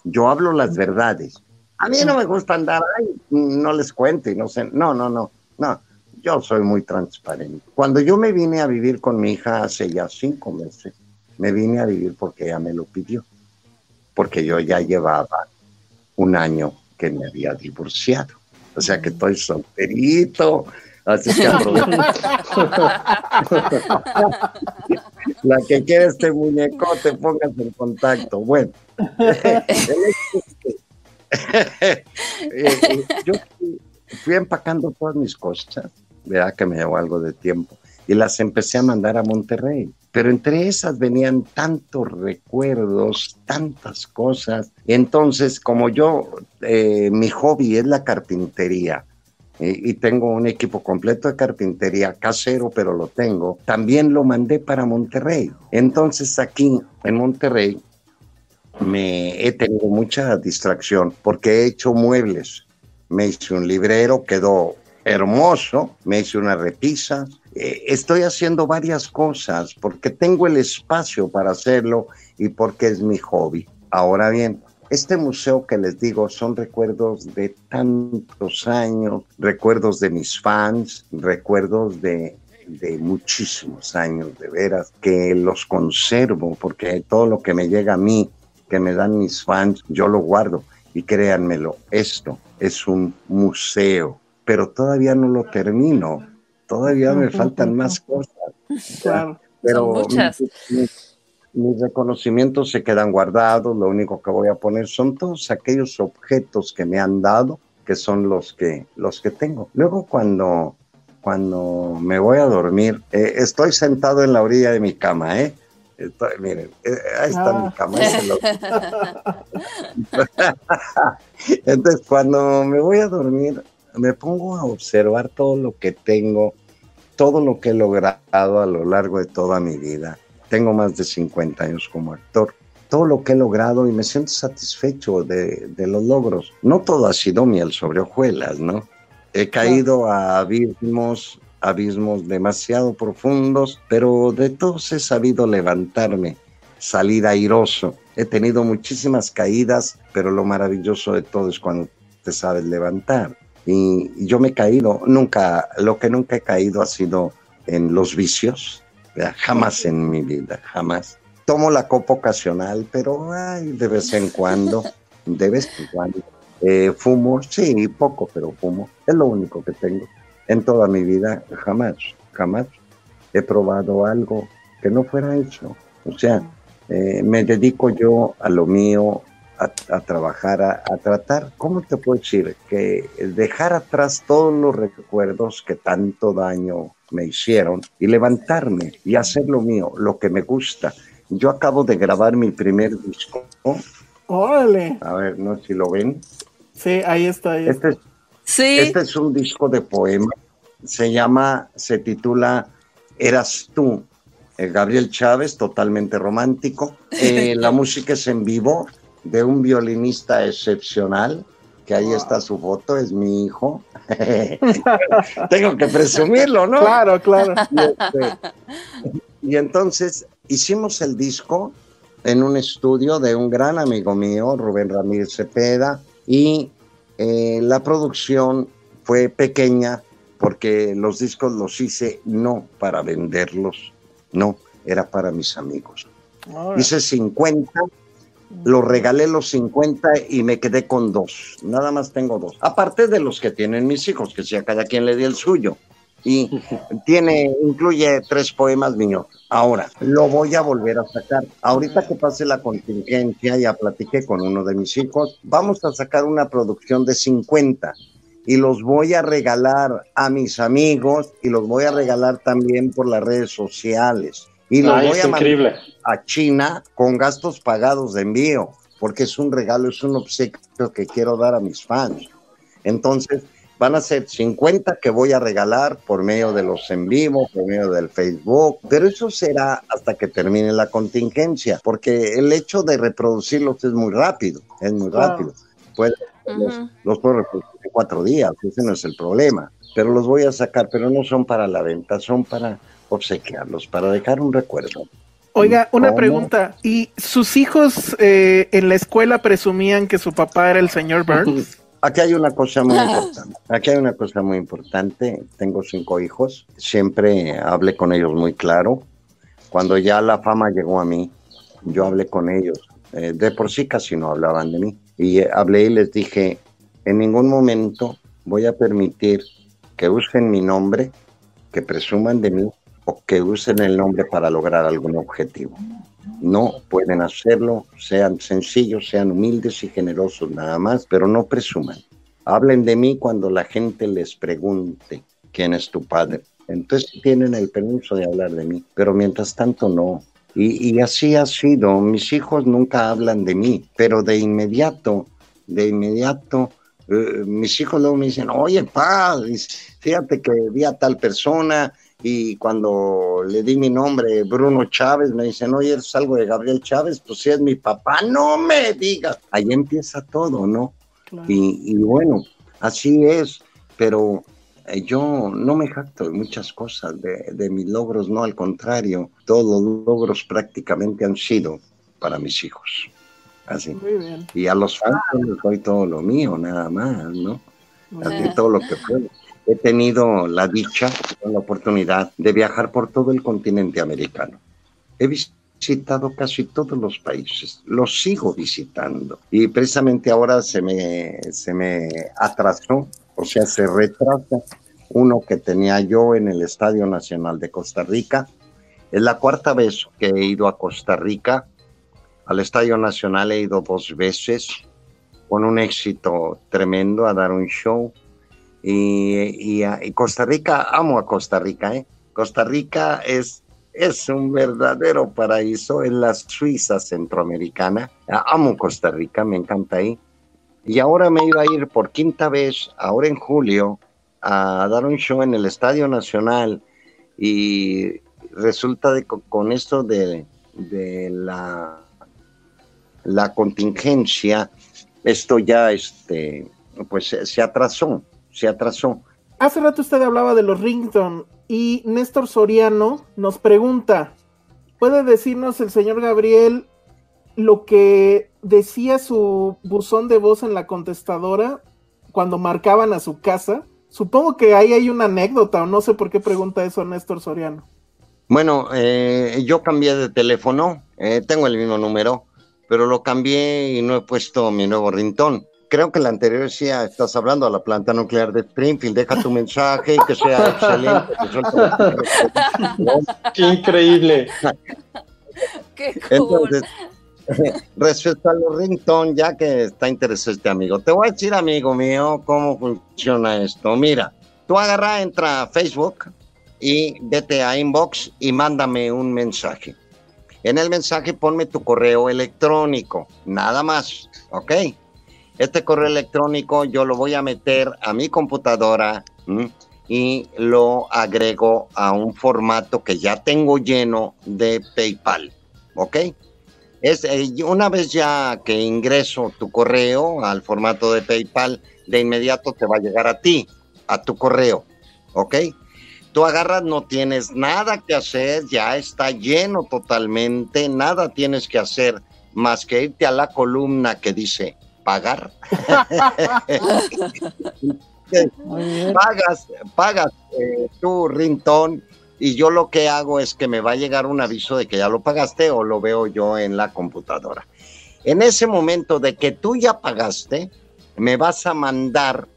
Yo hablo las verdades. A mí no me gusta andar, ay, no les cuento y no sé. No, no, no, no. Yo soy muy transparente. Cuando yo me vine a vivir con mi hija hace ya cinco meses, me vine a vivir porque ella me lo pidió. Porque yo ya llevaba un año que me había divorciado. O sea que estoy solterito. Así que La que quiere este muñeco, te pongas en contacto. Bueno, yo fui empacando todas mis cosas, ¿verdad? Que me llevó algo de tiempo, y las empecé a mandar a Monterrey. Pero entre esas venían tantos recuerdos, tantas cosas. Entonces, como yo, eh, mi hobby es la carpintería, y tengo un equipo completo de carpintería casero, pero lo tengo. También lo mandé para Monterrey. Entonces aquí en Monterrey me he tenido mucha distracción porque he hecho muebles. Me hice un librero, quedó hermoso, me hice una repisa. Eh, estoy haciendo varias cosas porque tengo el espacio para hacerlo y porque es mi hobby. Ahora bien, este museo que les digo son recuerdos de tantos años, recuerdos de mis fans, recuerdos de, de muchísimos años, de veras, que los conservo porque todo lo que me llega a mí que me dan mis fans, yo lo guardo. Y créanmelo, esto es un museo, pero todavía no lo termino. Todavía me faltan más cosas. Pero muchas. Mis, reconocimientos se quedan guardados. Lo único que voy a poner son todos aquellos objetos que me han dado, que son los que, los que tengo. Luego cuando, cuando me voy a dormir, eh, estoy sentado en la orilla de mi cama, ¿eh? miren, eh, ahí está mi ah. cama. Entonces, cuando me voy a dormir, me pongo a observar todo lo que tengo, todo lo que he logrado a lo largo de toda mi vida. Tengo más de 50 años como actor. Todo lo que he logrado y me siento satisfecho de, de los logros. No todo ha sido miel sobre hojuelas, ¿no? He caído a abismos abismos demasiado profundos, pero de todos he sabido levantarme, salir airoso. He tenido muchísimas caídas, pero lo maravilloso de todo es cuando te sabes levantar. Y, yo me he caído, nunca, lo que nunca he caído ha sido en los vicios, jamás en mi vida, jamás. Tomo la copa ocasional, pero ay, de vez en cuando, de vez en cuando. Eh, fumo, sí, poco, pero fumo. Es lo único que tengo en toda mi vida jamás, jamás he probado algo que no fuera eso. O sea, eh, me dedico yo a lo mío, a, trabajar, a, tratar, ¿cómo te puedo decir? Que dejar atrás todos los recuerdos que tanto daño me hicieron y levantarme y hacer lo mío, lo que me gusta. Yo acabo de grabar mi primer disco. ¡Órale! A ver, no sé si lo ven. Sí, ahí está. Ahí este, este es un disco de poemas. Se llama, se titula Eras tú. Eh, Gabriel Chávez, totalmente romántico. Eh, la música es en vivo de un violinista excepcional, que ahí está su foto, es mi hijo. Tengo que presumirlo, ¿no? Claro, claro. Este, y entonces hicimos el disco en un estudio de un gran amigo mío, Rubén Ramírez Cepeda, y eh, la producción fue pequeña porque los discos los hice no para venderlos, no, era para mis amigos. Hice 50, los regalé los 50 y me quedé con dos. Nada más tengo dos. Aparte de los que tienen mis hijos, que si a cada quien le di el suyo. Y tiene, incluye tres poemas míos. Ahora, lo voy a volver a sacar. Ahorita que pase la contingencia, ya platiqué con uno de mis hijos, vamos a sacar una producción de 50 y los voy a regalar a mis amigos y los voy a regalar también por las redes sociales. Y los voy a mandar a China con gastos pagados de envío, porque es un regalo, es un obsequio que quiero dar a mis fans. Entonces, Van a ser 50 que voy a regalar por medio de los en vivo, por medio del Facebook, pero eso será hasta que termine la contingencia, porque el hecho de reproducirlos es muy rápido, es muy rápido. Puede, los, los puedo reproducir en cuatro días, ese no es el problema, pero los voy a sacar, pero no son para la venta, son para obsequiarlos, para dejar un recuerdo. Oiga, una ¿Cómo? pregunta. ¿Y sus hijos eh, en la escuela presumían que su papá era el señor Burns? Aquí hay una cosa muy importante. Aquí hay una cosa muy importante. Tengo cinco hijos. Siempre hablé con ellos muy claro. Cuando ya la fama llegó a mí, yo hablé con ellos. Eh, de por sí casi no hablaban de mí. Y eh, hablé y les dije, en ningún momento voy a permitir que usen mi nombre, que presuman de mí o que usen el nombre para lograr algún objetivo. No pueden hacerlo, sean sencillos, sean humildes y generosos nada más, pero no presuman. Hablen de mí cuando la gente les pregunte quién es tu padre. Entonces tienen el permiso de hablar de mí, pero mientras tanto no. Y, así ha sido. Mis hijos nunca hablan de mí, pero de inmediato, de inmediato, eh, mis hijos luego me dicen, oye, pa, fíjate que vi a tal persona, y cuando le di mi nombre, Bruno Chávez, me dicen, oye, ¿eres algo de Gabriel Chávez? Pues sí, es mi papá, no me digas. Ahí empieza todo, ¿no? Y, y bueno, así es, pero eh, yo no me jacto de muchas cosas, de, de mis logros, no, al contrario, todos los logros prácticamente han sido para mis hijos. Así. Muy bien. Y a los fans les doy todo lo mío, nada más, ¿no? Así todo lo que puedo. He tenido la dicha, la oportunidad de viajar por todo el continente americano. He visitado casi todos los países, los sigo visitando. Y precisamente ahora se me, se me atrasó, o sea, se retrasa uno que tenía yo en el Estadio Nacional de Costa Rica. Es la cuarta vez que he ido a Costa Rica. Al Estadio Nacional he ido dos veces con un éxito tremendo a dar un show. Y, Costa Rica, amo a Costa Rica, ¿eh? Costa Rica es, es un verdadero paraíso, en la Suiza centroamericana. Amo Costa Rica, me encanta ahí. Y ahora me iba a ir por quinta vez, ahora en julio, a dar un show en el Estadio Nacional. Y resulta de, con esto de, de la, la contingencia, esto ya este, pues se atrasó se atrasó. Hace rato usted hablaba de los rington y Néstor Soriano nos pregunta, ¿puede decirnos el señor Gabriel lo que decía su buzón de voz en la contestadora cuando marcaban a su casa? Supongo que ahí hay una anécdota o no sé por qué pregunta eso Néstor Soriano. Bueno, eh, yo cambié de teléfono, eh, tengo el mismo número, pero lo cambié y no he puesto mi nuevo ringtone creo que la anterior decía, estás hablando a la planta nuclear de Springfield, deja tu mensaje y que sea excelente. Qué increíble. Qué cool. Entonces, respecto a los ringtone, ya que está interesado este amigo, te voy a decir, amigo mío, cómo funciona esto. Mira, tú agarra, entra a Facebook y vete a inbox y mándame un mensaje. En el mensaje ponme tu correo electrónico, nada más, ¿ok? Este correo electrónico yo lo voy a meter a mi computadora y lo agrego a un formato que ya tengo lleno de PayPal. ¿Ok? Es, eh, una vez ya que ingreso tu correo al formato de PayPal, de inmediato te va a llegar a ti, a tu correo. ¿Ok? Tú agarras, no tienes nada que hacer, ya está lleno totalmente, nada tienes que hacer más que irte a la columna que dice pagar. pagas, pagas eh, tu rintón y yo lo que hago es que me va a llegar un aviso de que ya lo pagaste o lo veo yo en la computadora. En ese momento de que tú ya pagaste, me vas a mandar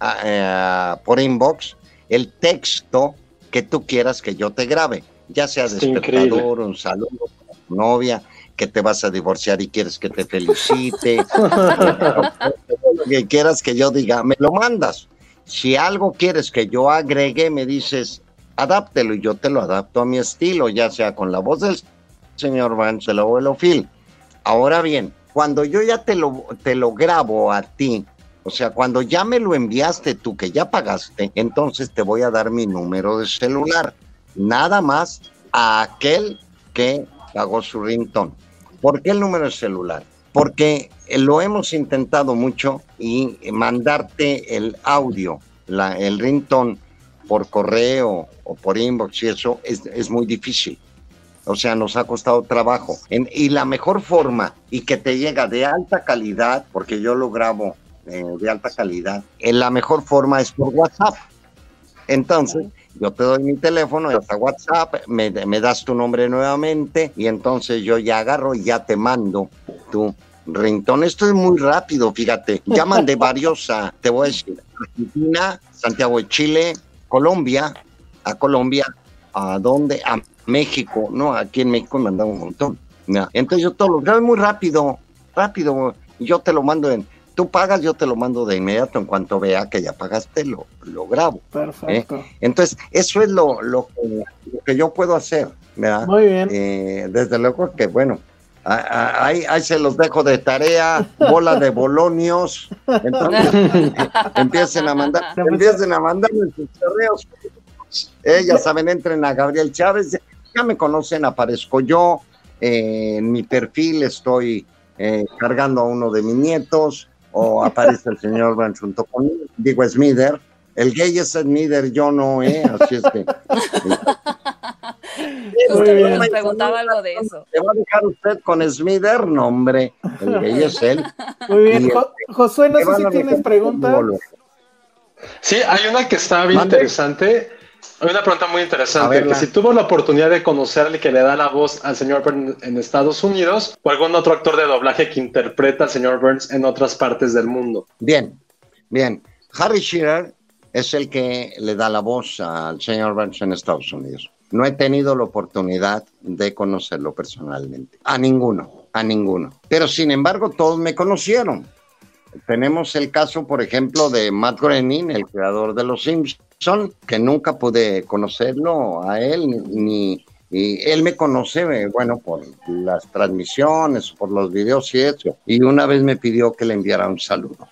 uh, por inbox el texto que tú quieras que yo te grabe, ya sea despertador, un saludo para tu novia, que te vas a divorciar y quieres que te felicite, lo que quieras que yo diga, me lo mandas. Si algo quieres que yo agregue, me dices, adáptelo y yo te lo adapto a mi estilo, ya sea con la voz del señor Vance o el Phil. Ahora bien, cuando yo ya te lo, te lo grabo a ti O sea, cuando ya me lo enviaste tú, que ya pagaste, entonces te voy a dar mi número de celular. Nada más a aquel que pagó su ringtone. ¿Por qué el número celular? Porque lo hemos intentado mucho y mandarte el audio, la, el ringtone por correo o por inbox y eso es, es muy difícil. O sea, nos ha costado trabajo. Y la mejor forma y que te llega de alta calidad, porque yo lo grabo eh, de alta calidad, en la mejor forma es por WhatsApp. Entonces, yo te doy mi teléfono, hasta WhatsApp, me, me das tu nombre nuevamente y entonces yo ya agarro y ya te mando tu ringtone. Esto es muy rápido, fíjate. Llaman de varios, a, te voy a decir, Argentina, Santiago de Chile, Colombia, a Colombia, ¿a dónde? A México, ¿no? Aquí en México me mandan un montón. Entonces yo todo lo grabo muy rápido, rápido. Yo te lo mando en, tú pagas, yo te lo mando de inmediato. En cuanto vea que ya pagaste, lo, lo grabo. Perfecto. ¿eh? Entonces, eso es lo, lo, que, lo que yo puedo hacer, ¿verdad? Muy bien. Eh, desde luego que, bueno, a- a- ahí, ahí se los dejo de tarea, bola de bolonios. Entonces, empiecen a mandar, empiecen a mandar sus correos. Eh, ya saben, entren a Gabriel Chávez, ya me conocen, aparezco yo, eh, en mi perfil estoy eh, cargando a uno de mis nietos, o aparece el señor Van junto conmigo, digo Smither, el gay es Smither, yo no, eh, así es que... Bien. nos preguntaba algo de eso. ¿Se va a dejar usted con Smither? No, hombre, el gay es él. Muy bien. Jo- Josué, no ¿qué sé si a tienes dejar? pregunta. Bolo. Sí, hay una que está bien Mande. interesante. Hay una pregunta muy interesante. Que si tuvo la oportunidad de conocer al que le da la voz al señor Burns en Estados Unidos o algún otro actor de doblaje que interpreta al señor Burns en otras partes del mundo. Bien, bien. Harry Shearer es el que le da la voz al señor Burns en Estados Unidos. No he tenido la oportunidad de conocerlo personalmente. A ninguno, a ninguno. Pero sin embargo, todos me conocieron. Tenemos el caso, por ejemplo, de Matt Groening, el creador de Los Simpson, que nunca pude conocerlo a él, ni, ni- y él me conoce, bueno, por las transmisiones, por los videos y eso. Y una vez me pidió que le enviara un saludo.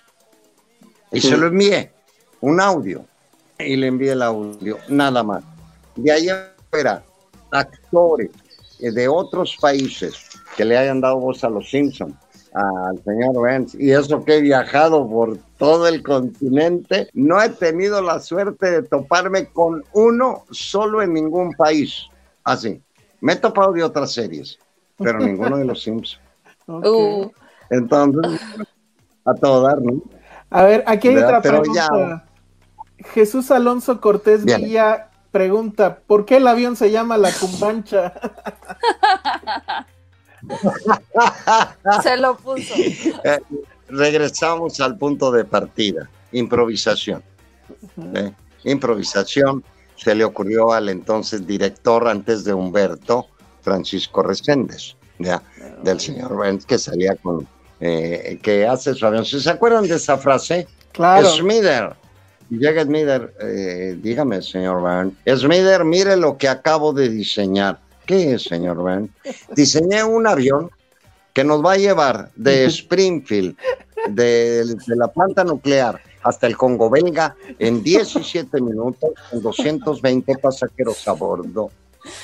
Y se lo envié, un audio. Y le envié el audio, nada más. De ahí afuera, actores de otros países que le hayan dado voz a los Simpsons, al señor Vance, y eso que he viajado por todo el continente, no he tenido la suerte de toparme con uno solo en ningún país. Así. Me he topado de otras series, pero ninguno de los Simpsons. Ok. Uh, Entonces, a todo dar, ¿no? A ver, aquí hay ¿Verdad? otra pregunta. Jesús Alonso Cortés Bien. Villa pregunta, ¿por qué el avión se llama La Cumbancha? se lo puso. Eh, regresamos al punto de partida, improvisación. ¿eh? Improvisación se le ocurrió al entonces director antes de Humberto, Francisco Reséndez, ¿ya? del señor Benz, que salía con, eh, que hace su avión. ¿Se acuerdan de esa frase? Claro. Smither. Llega Smither, eh, dígame, señor Van. Smither, mire lo que acabo de diseñar. ¿Qué es, señor Van? Diseñé un avión que nos va a llevar de Springfield, de, de la planta nuclear, hasta el Congo belga en 17 minutos con 220 pasajeros a bordo.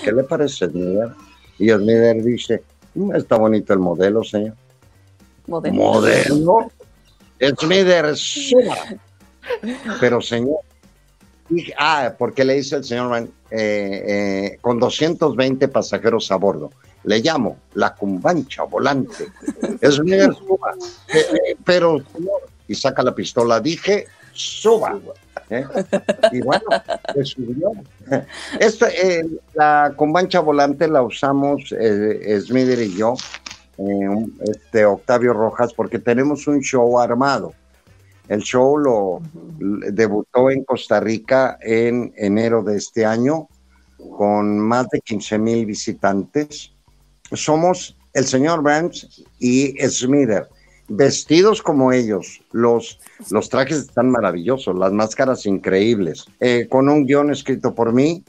¿Qué le parece, Smither? Y Smither dice, "Mm, está bonito el modelo, señor. Modelo. ¿Modelo? Smither, suba. Pero, señor, dije, ah, porque le dice el señor Van, eh, eh, con 220 pasajeros a bordo. Le llamo la cumbancha volante. Smither, suba. Eh, eh, pero, y saca la pistola, dije, suba. ¿eh? Y bueno, se subió. Esta, la cumbancha volante la usamos eh, Smither y yo, este Octavio Rojas, porque tenemos un show armado. El show lo debutó en Costa Rica en enero de este año con más de 15 mil visitantes. Somos el señor Burns y Smither, vestidos como ellos. Los, los trajes están maravillosos, las máscaras increíbles, eh, con un guion escrito por mí,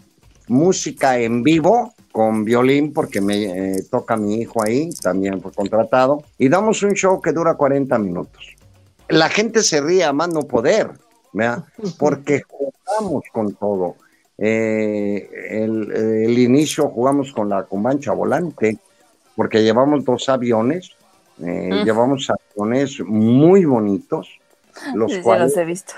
música en vivo con violín porque me eh, toca mi hijo ahí, también fue contratado, y damos un show que dura 40 minutos. La gente se ríe a más no poder, ¿verdad? porque jugamos con todo. Eh, el, el, inicio jugamos con la Comancha Volante, porque llevamos dos aviones, eh, llevamos aviones muy bonitos, los Sí, cuales los he visto.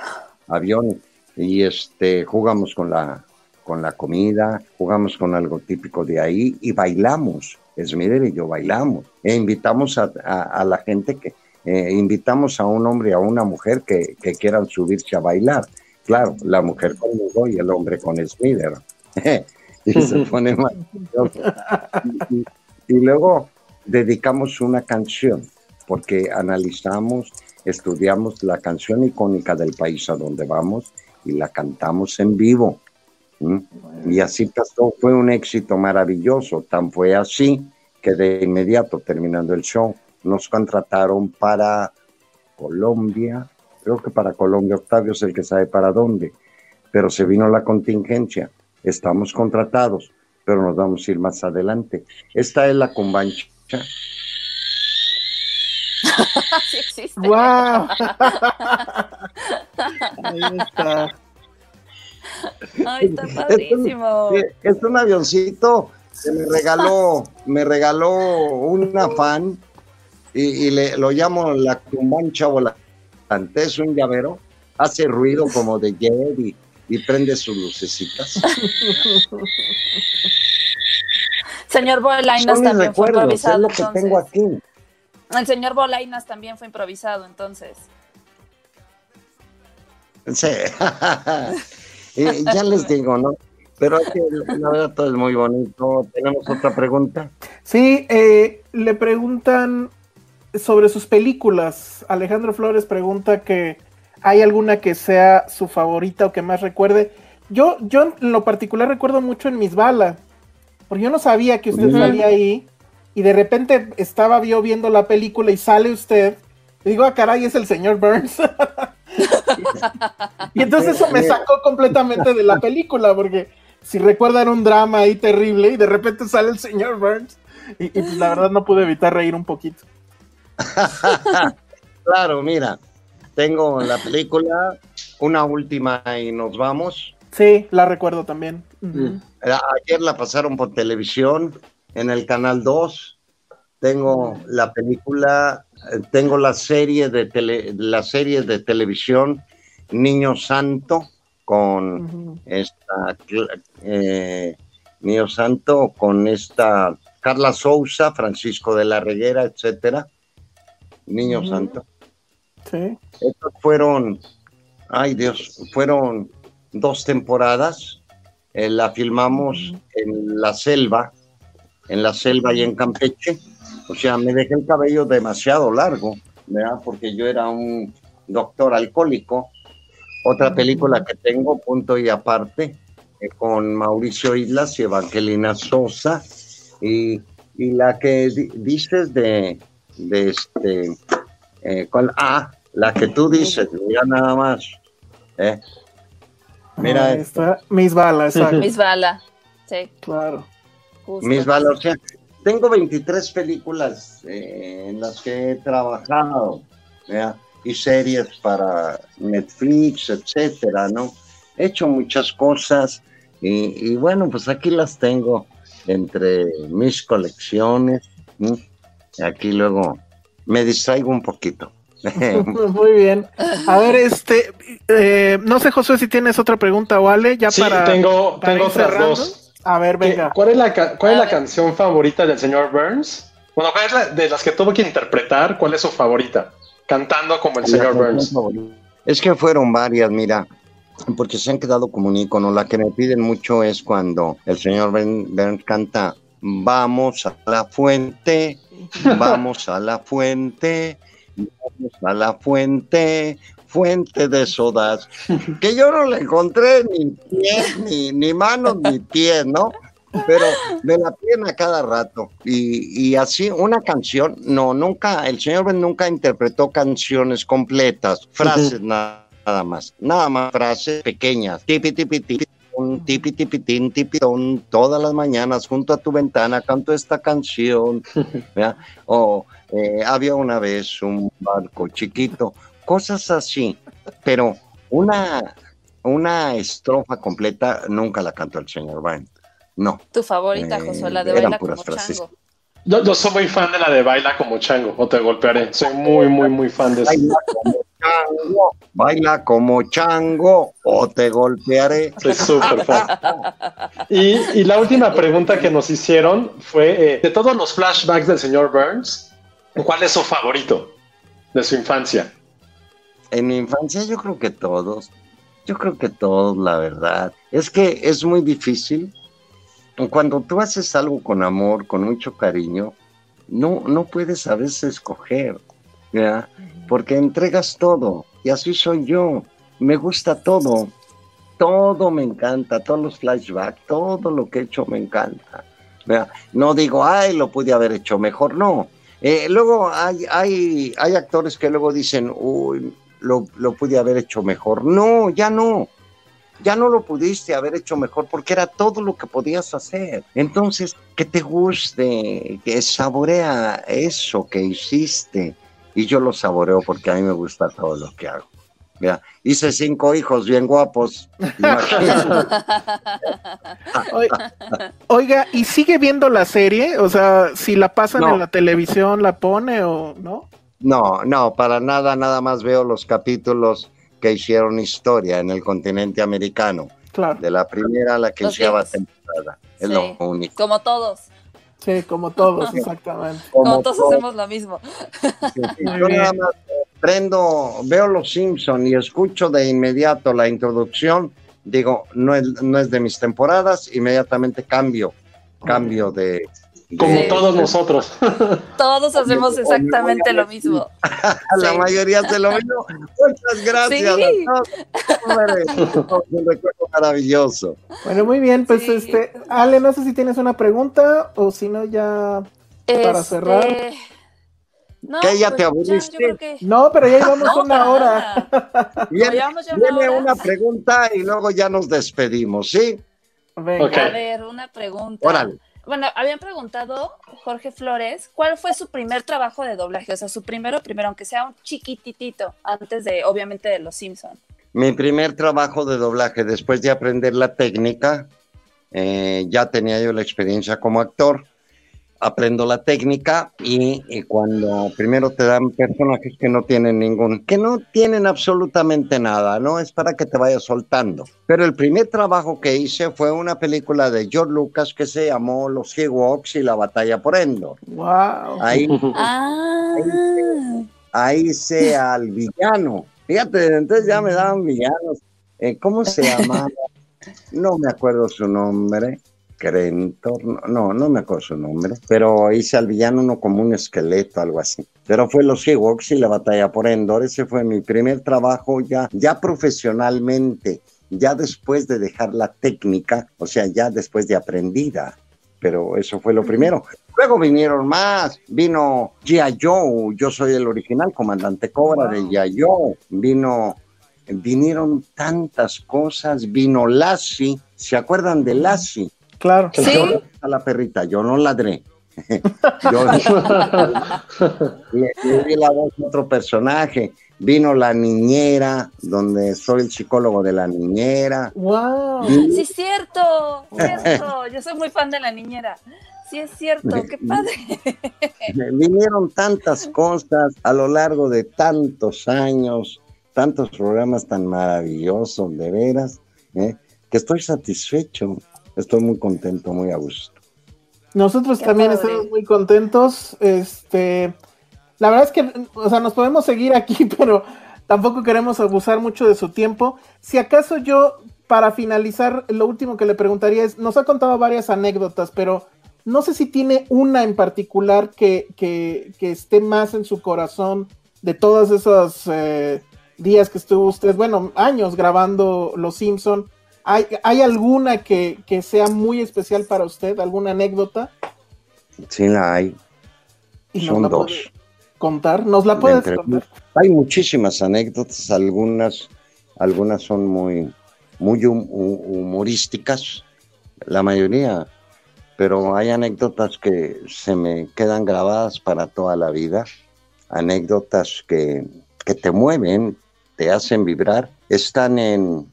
aviones y este jugamos con la con la comida, jugamos con algo típico de ahí y bailamos. Esmirer y yo bailamos e invitamos a, a- a la gente que eh, invitamos a un hombre y a una mujer que, que quieran subirse a bailar. Claro, la mujer conmigo y el hombre con Smider. y se pone maravilloso. Y, y- y luego dedicamos una canción porque analizamos, estudiamos la canción icónica del país a donde vamos y la cantamos en vivo. ¿m? Y así pasó, fue un éxito maravilloso. Tan fue así que de inmediato, terminando el show, nos contrataron para Colombia, creo que para Colombia, Octavio es el que sabe para dónde, pero se vino la contingencia, estamos contratados, pero nos vamos a ir más adelante. Esta es la Cumbancha. sí. Ahí está. Ay, está Es un, padrísimo. es un avioncito que me regaló, me regaló una fan y, y le, lo llamo la cumbancha volante. Es un llavero, hace ruido como de jet y, y prende sus lucecitas. Señor Bolainas Son también fue es improvisado. lo que entonces. tengo aquí. El señor Bolainas también fue improvisado, entonces. Sí. Y ya les digo, ¿no? Pero es que la verdad todo es muy bonito. ¿Tenemos otra pregunta? Sí, eh, le preguntan sobre sus películas. Alejandro Flores pregunta que hay alguna que sea su favorita o que más recuerde. Yo, yo en lo particular recuerdo mucho en Mis Bala, porque yo no sabía que usted salía ahí y de repente estaba yo viendo la película y sale usted. Y digo, ah, caray, es el señor Burns. y entonces eso me sacó completamente de la película, porque si recuerdan un drama ahí terrible y de repente sale el señor Burns. Y, y, pues, la verdad no pude evitar reír un poquito. claro, mira, tengo la película, una última y nos vamos. Sí, la recuerdo también. Ayer la pasaron por televisión en el canal 2. Tengo la película, eh, tengo la serie de tele, la serie de televisión Niño Santo con esta eh, Niño Santo con esta Carla Sousa, Francisco de la Reguera, etcétera. Niño. Santo. Sí. Estas fueron, ay Dios, fueron dos temporadas. Eh, la filmamos en la selva, en la selva y en Campeche. O sea, me dejé el cabello demasiado largo, ¿verdad? Porque yo era un doctor alcohólico. Otra película que tengo, punto y aparte, eh, con Mauricio Islas y Evangelina Sosa. Y, y la que di- dices de, de este, eh, ¿cuál? Ah, la que tú dices, mira nada más. ¿eh? Mira, Ahí está. Mis balas, exacto. Miss Bala. Sí. Claro. justo. mis valores. O sea, tengo 23 películas eh, en las que he trabajado, ¿verdad? y series para Netflix, etcétera, ¿no? He hecho muchas cosas y, y bueno, pues aquí las tengo entre mis colecciones. ¿m? Aquí luego me distraigo un poquito. Muy bien. A ver, este, eh, no sé, José, si tienes otra pregunta o Ale, ya Sí, para. tengo, para tengo otras cerrando. dos. A ver, ¿Qué- venga. ¿Cuál es, la, cuál es la canción favorita del señor Burns? Bueno, ¿cuál es la de las que tuvo que interpretar? ¿Cuál es su favorita? Cantando como el señor Burns. Es que fueron varias, mira, porque se han quedado como un ícono. La que me piden mucho es cuando el señor Burns canta Vamos a la fuente, vamos a la fuente, vamos a la fuente, fuente de sodas. Que yo no le encontré ni pies, ni, ni manos, ni pies, ¿no? pero me la piden a cada rato. Y, y así, una canción, no, nunca, el señor Ben nunca interpretó canciones completas, frases nada, nada más, nada más frases pequeñas, tipi, tipi, tipi, ton, tipi, tipi, tin, tipi, ton, todas las mañanas junto a tu ventana canto esta canción. O eh, había una vez un barco chiquito cosas así, pero una, una estrofa completa nunca la cantó el señor Byrne. No. Tu favorita, Eh, Josué, la de eran Baila como frases. chango. Yo, yo soy muy fan de la de Baila como chango, o te golpearé. Soy muy, muy, muy fan de eso. Baila como chango, baila como chango o te golpearé. Soy súper fan. Y, y la última pregunta que nos hicieron fue, eh, de todos los flashbacks del señor Burns, ¿cuál es su favorito de su infancia? En mi infancia yo creo que todos, yo creo que todos, la verdad. Es que es muy difícil. Cuando tú haces algo con amor, con mucho cariño, no, no puedes a veces escoger, ¿ya? Porque entregas todo. Y así soy yo. Me gusta todo. Todo me encanta, todos los flashbacks, todo lo que he hecho me encanta. ¿ya? No digo, ay, lo pude haber hecho mejor, no. Eh, luego hay, hay, hay actores que luego dicen, uy, lo, lo pude haber hecho mejor. No, ya no. Ya no lo pudiste haber hecho mejor porque era todo lo que podías hacer. Entonces, que te guste, que saborea eso que hiciste. Y yo lo saboreo porque a mí me gusta todo lo que hago. Mira, hice cinco hijos bien guapos. Oiga, ¿y sigue viendo la serie? O sea, si la pasan No. en la televisión, ¿la pone o no? No, no, para nada, nada más veo los capítulos que hicieron historia en el continente americano. Claro, De la primera a la quinceava viejos. temporada. Es Sí. lo único. Como todos. Sí, como todos, exactamente. Como, todos todo. hacemos lo mismo. Sí, sí. Muy Yo nada más prendo, veo Los Simpson y escucho de inmediato la introducción. Digo, no es, no es de mis temporadas, inmediatamente cambio, cambio de. Como todos nosotros. Todos hacemos exactamente lo mismo. La Sí. mayoría se lo mismo. Muchas gracias Sí. a todos. Hombre, un recuerdo maravilloso. Bueno, muy bien, pues Sí. este, Ale, no sé si tienes una pregunta o si no ya para Este, cerrar. No, ¿Qué, ya pues te aburriste? que- No, pero ya llevamos No, una hora. Viene, ya una viene hora. una pregunta y luego ya nos despedimos, ¿sí? Venga. A ver, una pregunta. Órale. Bueno, habían preguntado, Jorge Flores, ¿cuál fue su primer trabajo de doblaje? O sea, su primero, primero, aunque sea un chiquititito, antes de, obviamente, de Los Simpson. Mi primer trabajo de doblaje, después de aprender la técnica, eh, ya tenía yo la experiencia como actor, aprendo la técnica y, y cuando primero te dan personajes que no tienen ningún, que no tienen absolutamente nada, ¿no? Es para que te vayas soltando. Pero el primer trabajo que hice fue una película de George Lucas que se llamó Los Ewoks y la batalla por Endor. Wow. Ahí Ah, ahí hice al villano. Fíjate, entonces ya me daban villanos. Eh, ¿Cómo se llamaba? No me acuerdo su nombre. Crentor, no, no, no me acuerdo su nombre, pero hice al villano uno como un esqueleto, algo así. Pero fue los Ewoks y la batalla por Endor, ese fue mi primer trabajo ya, ya profesionalmente, ya después de dejar la técnica, o sea, ya después de aprendida, pero eso fue lo primero. Luego vinieron más, vino G.I. Joe, yo soy el original, comandante Cobra de G.I. Joe, vino, vinieron tantas cosas, vino Lassie, ¿se acuerdan de Lassie? Claro. Sí. Yo a la perrita, yo no ladré. yo le, le di la voz a otro personaje. Vino la niñera, donde soy el psicólogo de la niñera. Wow. Sí, es cierto, cierto. Yo soy muy fan de la niñera. Sí, es cierto, qué padre. Vinieron tantas cosas a lo largo de tantos años, tantos programas tan maravillosos, de veras, ¿eh? que estoy satisfecho, estoy muy contento, muy a gusto. Nosotros Qué también padre. estamos muy contentos. Este, la verdad es que, o sea, nos podemos seguir aquí, pero tampoco queremos abusar mucho de su tiempo. Si acaso yo, para finalizar, lo último que le preguntaría es, nos ha contado varias anécdotas, pero no sé si tiene una en particular que, que, que esté más en su corazón de todos esos eh, días que estuvo usted, bueno, años grabando Los Simpson. ¿Hay, hay alguna que, que sea muy especial para usted? ¿Alguna anécdota? Sí, la hay, Y son la dos. contar. ¿Nos la de puedes entre- contar? Hay muchísimas anécdotas, algunas, algunas son muy, muy hum- hu- humorísticas, la mayoría, pero hay anécdotas que se me quedan grabadas para toda la vida, anécdotas que, que te mueven, te hacen vibrar, están en,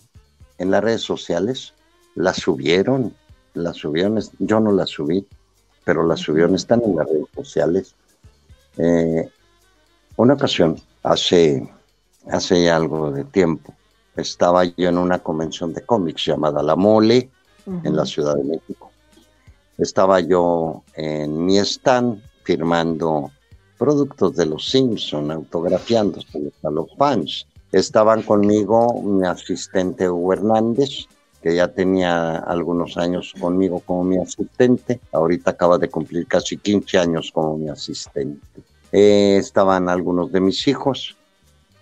en las redes sociales, las subieron, las subieron, yo no las subí, pero las subieron, están en las redes sociales. Eh, una ocasión, hace, hace algo de tiempo, estaba yo en una convención de cómics llamada La Mole, en la Ciudad de México. Estaba yo en mi stand firmando productos de los Simpson, autografiándose a los fans. Estaban conmigo mi asistente Hugo Hernández, que ya tenía algunos años conmigo como mi asistente. Ahorita acaba de cumplir casi 15 años como mi asistente. Eh, estaban algunos de mis hijos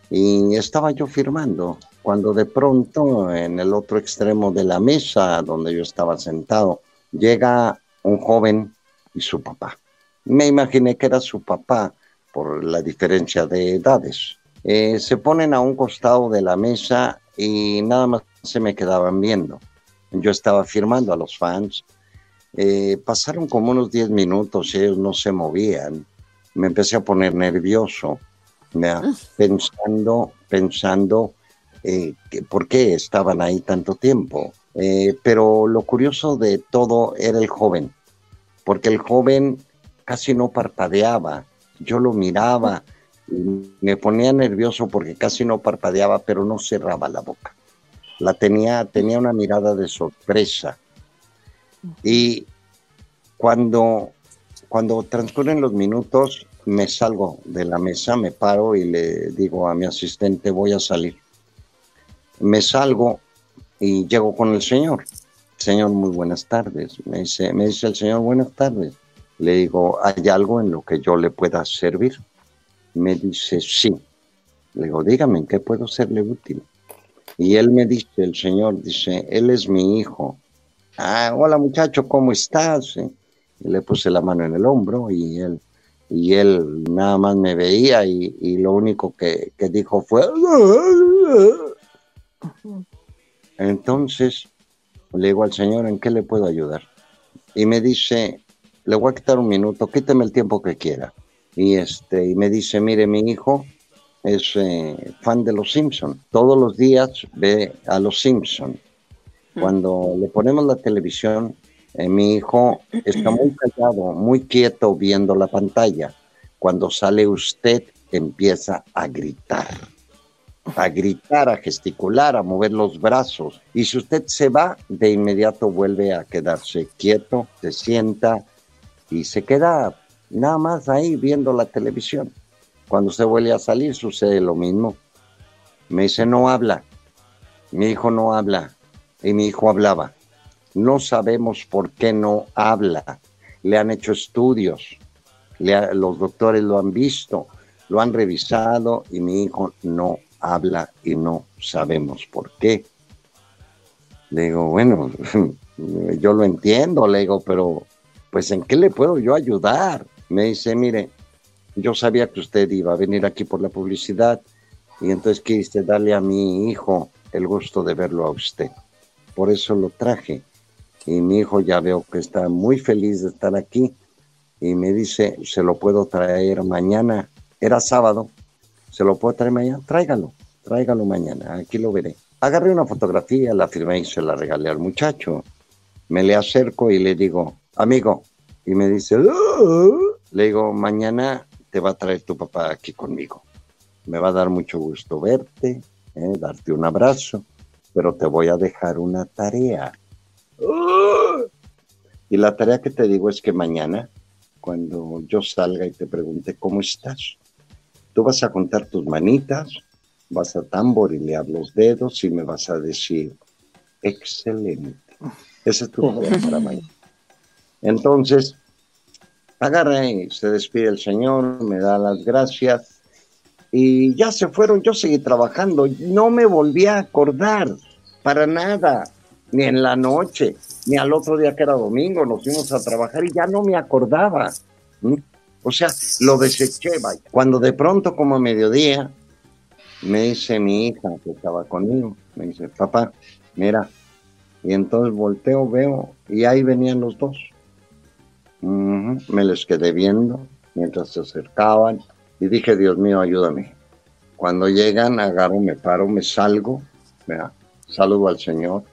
y estaba yo firmando cuando de pronto en el otro extremo de la mesa donde yo estaba sentado llega un joven y su papá. Me imaginé que era su papá por la diferencia de edades. Eh, se ponen a un costado de la mesa y nada más se me quedaban viendo. Yo estaba firmando a los fans. Eh, pasaron como unos 10 minutos y ellos no se movían. Me empecé a poner nervioso, pensando, pensando eh, por qué estaban ahí tanto tiempo. pero lo curioso de todo era el joven, porque el joven casi no parpadeaba. Yo lo miraba me ponía nervioso porque casi no parpadeaba, pero no cerraba la boca. La tenía, tenía una mirada de sorpresa. Y cuando, cuando transcurren los minutos, me salgo de la mesa, me paro y le digo a mi asistente, voy a salir. Me salgo y llego con el señor. Señor, muy buenas tardes. Me dice, me dice el señor, buenas tardes. Le digo, ¿hay algo en lo que yo le pueda servir? Me dice, sí. Le digo, dígame, ¿en qué puedo serle útil? Y él me dice, el señor dice, él es mi hijo. Ah, hola muchacho, ¿cómo estás? Y le puse la mano en el hombro y él, y él nada más me veía y, y lo único que, que dijo fue... Entonces le digo al señor, ¿en qué le puedo ayudar? Y me dice, le voy a quitar un minuto, quíteme el tiempo que quiera. Y, este, y me dice, mire, mi hijo es eh, fan de los Simpson. Todos los días ve a los Simpson. Cuando le ponemos la televisión, eh, mi hijo está muy callado, muy quieto viendo la pantalla. Cuando sale usted, empieza a gritar, a gritar, a gesticular, a mover los brazos. Y si usted se va, de inmediato vuelve a quedarse quieto, se sienta y se queda nada más ahí viendo la televisión. Cuando se vuelve a salir sucede lo mismo. Me dice, no habla. Mi hijo no habla. Y mi hijo hablaba. No sabemos por qué no habla. Le han hecho estudios. los doctores lo han visto, lo han revisado y mi hijo no habla y no sabemos por qué. Le digo, bueno, yo lo entiendo, le digo, pero pues ¿en qué le puedo yo ayudar? Me dice, mire, yo sabía que usted iba a venir aquí por la publicidad y entonces quise darle a mi hijo el gusto de verlo a usted. Por eso lo traje. Y mi hijo ya veo que está muy feliz de estar aquí y me dice, se lo puedo traer mañana. Era sábado, se lo puedo traer mañana, tráigalo, tráigalo mañana, aquí lo veré. Agarré una fotografía, la firmé y se la regalé al muchacho. Me le acerco y le digo, amigo, y me dice, ah". Le digo, mañana te va a traer tu papá aquí conmigo. Me va a dar mucho gusto verte, eh, darte un abrazo, pero te voy a dejar una tarea. Ah". Y la tarea que te digo es que mañana, cuando yo salga y te pregunte cómo estás, tú vas a contar tus manitas, vas a tamborilear los dedos y me vas a decir, excelente. Ese es tu tarea para mañana. Entonces, agarra y se despide el Señor, me da las gracias y ya se fueron, yo seguí trabajando, no me volví a acordar para nada, ni en la noche, ni al otro día que era domingo, nos fuimos a trabajar y ya no me acordaba. O sea, lo deseché. Cuando de pronto, como a mediodía, me dice mi hija que estaba conmigo, me dice, papá, mira, y entonces volteo, veo, y ahí venían los dos me les quedé viendo mientras se acercaban y dije, Dios mío, ayúdame. Cuando llegan, agarro, me paro, me salgo, vea, saludo al señor.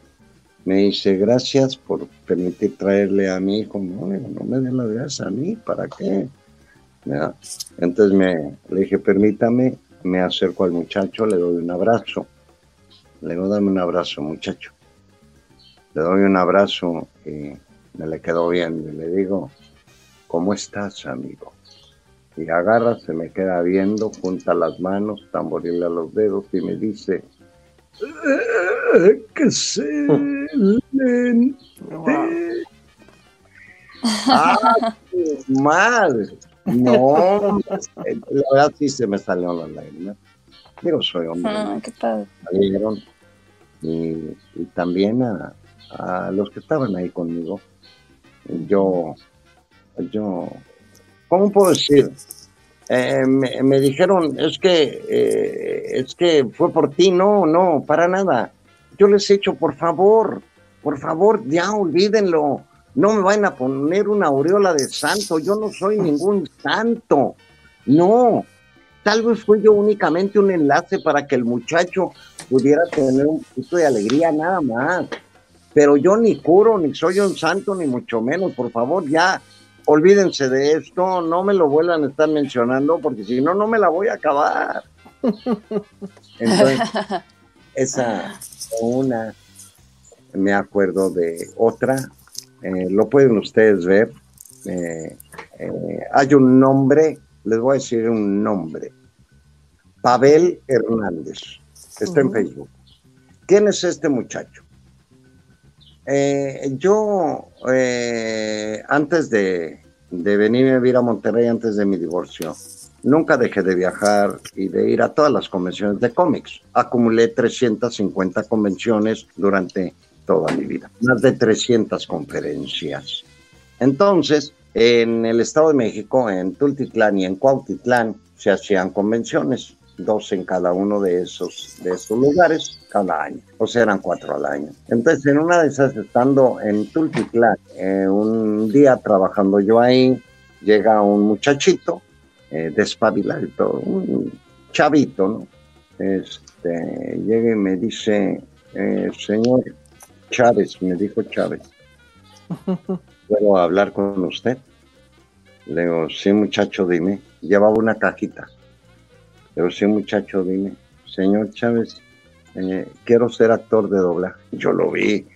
Me dice, gracias por permitir traerle a mi hijo. No, no me den las gracias a mí, ¿para qué? Entonces me, le dije, permítame, me acerco al muchacho, le doy un abrazo. Le digo, dame un abrazo, muchacho. Le doy un abrazo y me le quedo viendo y le digo, ¿cómo estás, amigo? Y agarra, se me queda viendo, junta las manos, tamborile a los dedos y me dice, "Eh, excelente. ¡Ah, tu madre! No, la verdad sí se me salieron las lágrimas. Digo, soy hombre. Ah, qué padre. salieron y, y también a, a los que estaban ahí conmigo. Yo, yo, ¿cómo puedo decir? Eh, me, me dijeron, es que, eh, es que fue por ti, no, no, para nada. Yo les he hecho, por favor, por favor, ya olvídenlo. No me vayan a poner una aureola de santo, yo no soy ningún santo. No, tal vez fue yo únicamente un enlace para que el muchacho pudiera tener un poquito de alegría nada más. Pero yo ni curo, ni soy un santo, ni mucho menos. Por favor, ya olvídense de esto, no me lo vuelvan a estar mencionando, porque si no, no me la voy a acabar. Entonces, esa una, me acuerdo de otra, eh, lo pueden ustedes ver. eh, eh, hay un nombre, les voy a decir un nombre. Pavel Hernández. Está en. Facebook. ¿Quién es este muchacho? Eh, yo, eh, antes de, de a vivir a Monterrey, antes de mi divorcio, nunca dejé de viajar y de ir a todas las convenciones de cómics. Acumulé 350 convenciones durante toda mi vida, más de 300 conferencias. Entonces, en el Estado de México, en Tultitlán y en Cuautitlán, se hacían convenciones, dos en cada uno de esos, de esos lugares cada año, o sea, eran cuatro al año. Entonces, en una de esas, estando en Tultitlán, eh, un día trabajando yo ahí, llega un muchachito, eh, despabilado, un chavito, ¿no? Este, llega y me dice, eh, señor Chávez, me dijo Chávez, ¿puedo hablar con usted? Le digo, sí, muchacho, dime. Llevaba una cajita. Digo, sí, muchacho, dime. Señor Chávez, eh, quiero ser actor de doblaje. Yo lo vi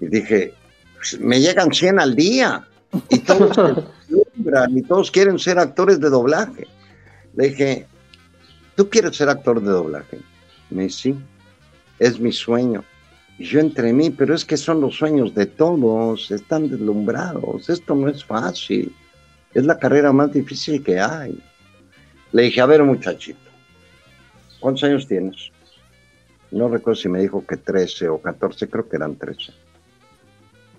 y dije, "Pues, me llegan 100 al día y todos se y todos quieren ser actores de doblaje. Le dije, ¿tú quieres ser actor de doblaje? Me dice, sí, es mi sueño. Y yo entre mí, pero es que son los sueños de todos, están deslumbrados, esto no es fácil, es la carrera más difícil que hay. Le dije, a ver muchachito, ¿cuántos años tienes? No recuerdo si me dijo que 13 o 14, creo que eran 13.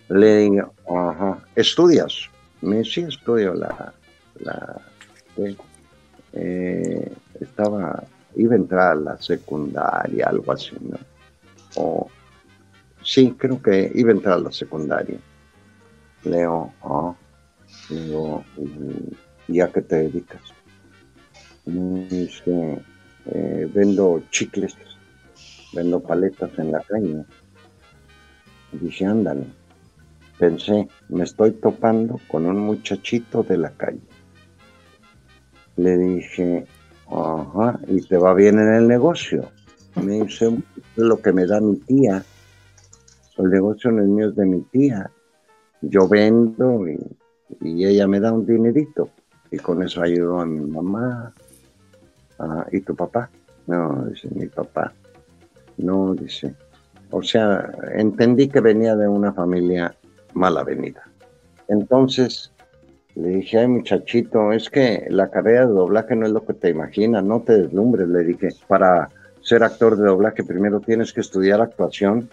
Le digo, ajá, ¿estudias? Me dice, sí, estudio la. Eh, estaba, iba a entrar a la secundaria, algo así, ¿no? O, sí, creo que iba a entrar a la secundaria. Leo, ah, le digo, ¿y a qué te dedicas? Me dice, eh, vendo chicles, vendo paletas en la calle. Dije, ándale. Pensé, me estoy topando con un muchachito de la calle. Le dije, ajá, ¿y te va bien en el negocio? Me dice, es lo que me da mi tía. El negocio no es mío, es de mi tía. Yo vendo y, y ella me da un dinerito. Y con eso ayudo a mi mamá. Ah, ¿Y tu papá? No, dice mi papá. No, dice. O sea, entendí que venía de una familia mala venida. Entonces le dije, ay muchachito, es que la carrera de doblaje no es lo que te imaginas, no te deslumbres. Le dije, para ser actor de doblaje primero tienes que estudiar actuación.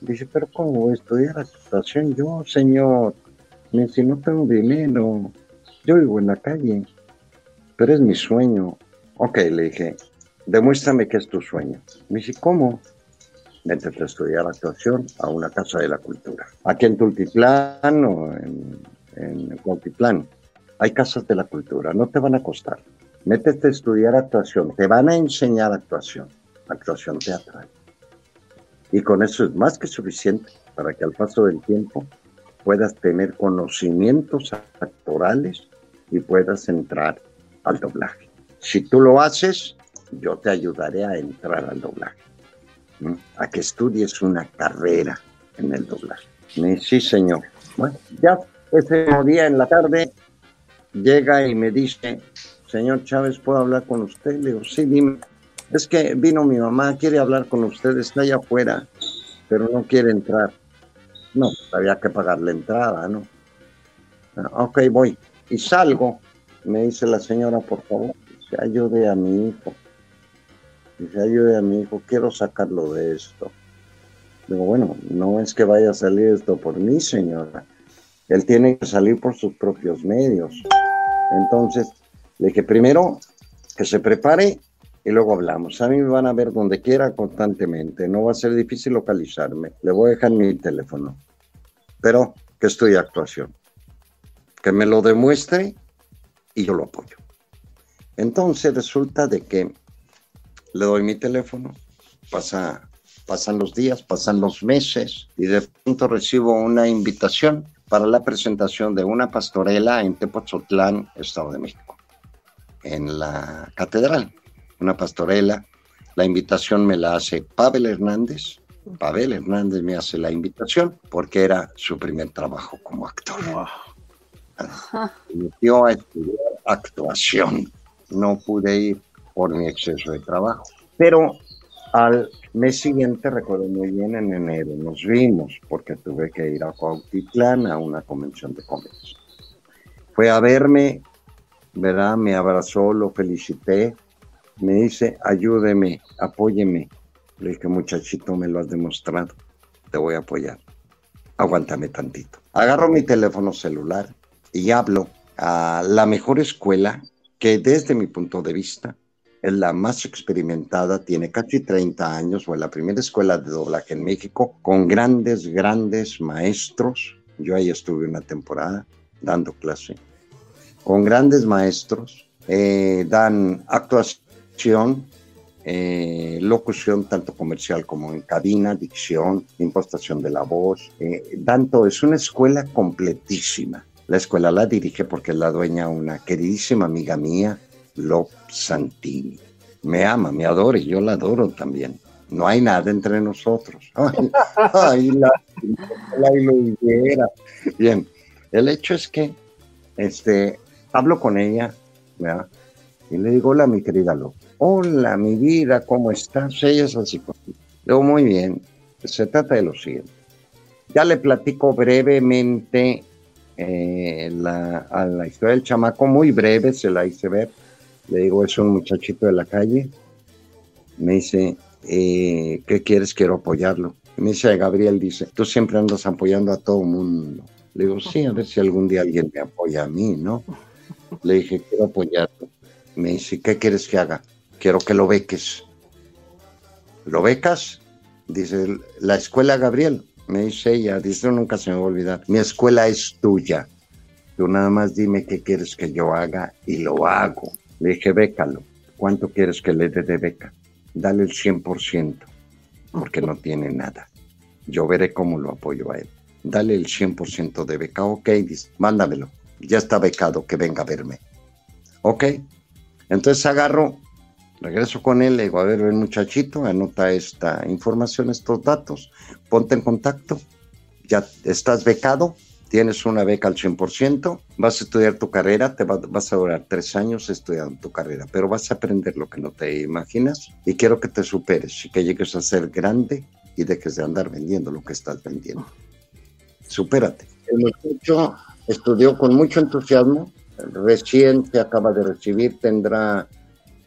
Dice, pero ¿cómo estudiar actuación yo, señor? Me dice, no tengo dinero, yo vivo en la calle, pero es mi sueño. Ok, le dije, demuéstrame que es tu sueño. Me dice, ¿cómo? Métete a estudiar actuación a una casa de la cultura. Aquí en Tultitlán o en, en hay casas de la cultura, no te van a costar. métete a estudiar actuación, te van a enseñar actuación, actuación teatral. Y con eso es más que suficiente para que al paso del tiempo puedas tener conocimientos actorales y puedas entrar al doblaje. Si tú lo haces, yo te ayudaré a entrar al doblaje, a que estudies una carrera en el doblaje. Sí, señor. Bueno, ya ese día en la tarde llega y me dice, señor Chávez, ¿puedo hablar con usted? Le digo, sí, dime. Es que vino mi mamá, quiere hablar con usted, está allá afuera, pero no quiere entrar. No, había que pagar la entrada, ¿no? Ah, ok, voy. Y salgo, me dice la señora, por favor, que ayude a mi hijo. Dice, ayude a mi hijo, quiero sacarlo de esto. Digo, bueno, no es que vaya a salir esto por mí, señora. Él tiene que salir por sus propios medios. Entonces, le dije, primero, que se prepare y luego hablamos. A mí me van a ver donde quiera constantemente. No va a ser difícil localizarme. Le voy a dejar mi teléfono. Pero que estoy actuación. Que me lo demuestre y yo lo apoyo. Entonces resulta de que le doy mi teléfono, pasa, pasan los días, pasan los meses y de pronto recibo una invitación para la presentación de una pastorela en Tepozotlán, Estado de México, en la catedral. Una pastorela. La invitación me la hace Pavel Hernández. Pavel Hernández me hace la invitación porque era su primer trabajo como actor. Me dio a estudiar actuación. No pude ir por mi exceso de trabajo. Pero al mes siguiente, recuerdo muy bien, en enero nos vimos porque tuve que ir a Cuautitlán a una convención de cómics. Fue a verme, ¿verdad? Me abrazó, lo felicité, me dice, ayúdeme, apóyeme. Le dije, muchachito, me lo has demostrado, te voy a apoyar. Aguántame tantito. Agarro mi teléfono celular y hablo a la mejor escuela que desde mi punto de vista es la más experimentada, tiene casi 30 años, fue la primera escuela de doblaje en México, con grandes, grandes maestros. Yo ahí estuve una temporada dando clase, con grandes maestros, eh, dan actuación, eh, locución tanto comercial como en cabina, dicción, impostación de la voz, eh, tanto es una escuela completísima. La escuela la dirige porque es la dueña una queridísima amiga mía, Lop Santini. Me ama, me adora y yo la adoro también. No hay nada entre nosotros. Ay, la, la, Bien, el hecho es que este, hablo con ella ¿verdad? y le digo, hola mi querida Lop. Hola mi vida, ¿cómo estás? Ella es así. Digo, muy bien. Se trata de lo siguiente. Ya le platico brevemente eh, la, a la historia del chamaco, muy breve, se la hice ver le digo, es un muchachito de la calle. Me dice, eh, ¿qué quieres? Quiero apoyarlo. Me dice, Gabriel, dice, tú siempre andas apoyando a todo mundo. Le digo, sí, a ver si algún día alguien me apoya a mí, ¿no? Le dije, quiero apoyarlo. Me dice, ¿qué quieres que haga? Quiero que lo beques. ¿Lo becas? Dice, la escuela Gabriel. Me dice ella, dice, nunca se me va a olvidar. Mi escuela es tuya. Tú nada más dime qué quieres que yo haga y lo hago. Le dije, bécalo. ¿Cuánto quieres que le dé de beca? Dale el 100%, porque no tiene nada. Yo veré cómo lo apoyo a él. Dale el 100% de beca. Ok, dice, mándamelo. Ya está becado, que venga a verme. Ok. Entonces agarro, regreso con él, le digo, a ver, muchachito, anota esta información, estos datos, ponte en contacto. Ya estás becado, tienes una beca al 100%, vas a estudiar tu carrera, te vas a durar tres años estudiando tu carrera, pero vas a aprender lo que no te imaginas y quiero que te superes y que llegues a ser grande y dejes de andar vendiendo lo que estás vendiendo. Supérate. El muchacho estudió con mucho entusiasmo, recién se acaba de recibir, tendrá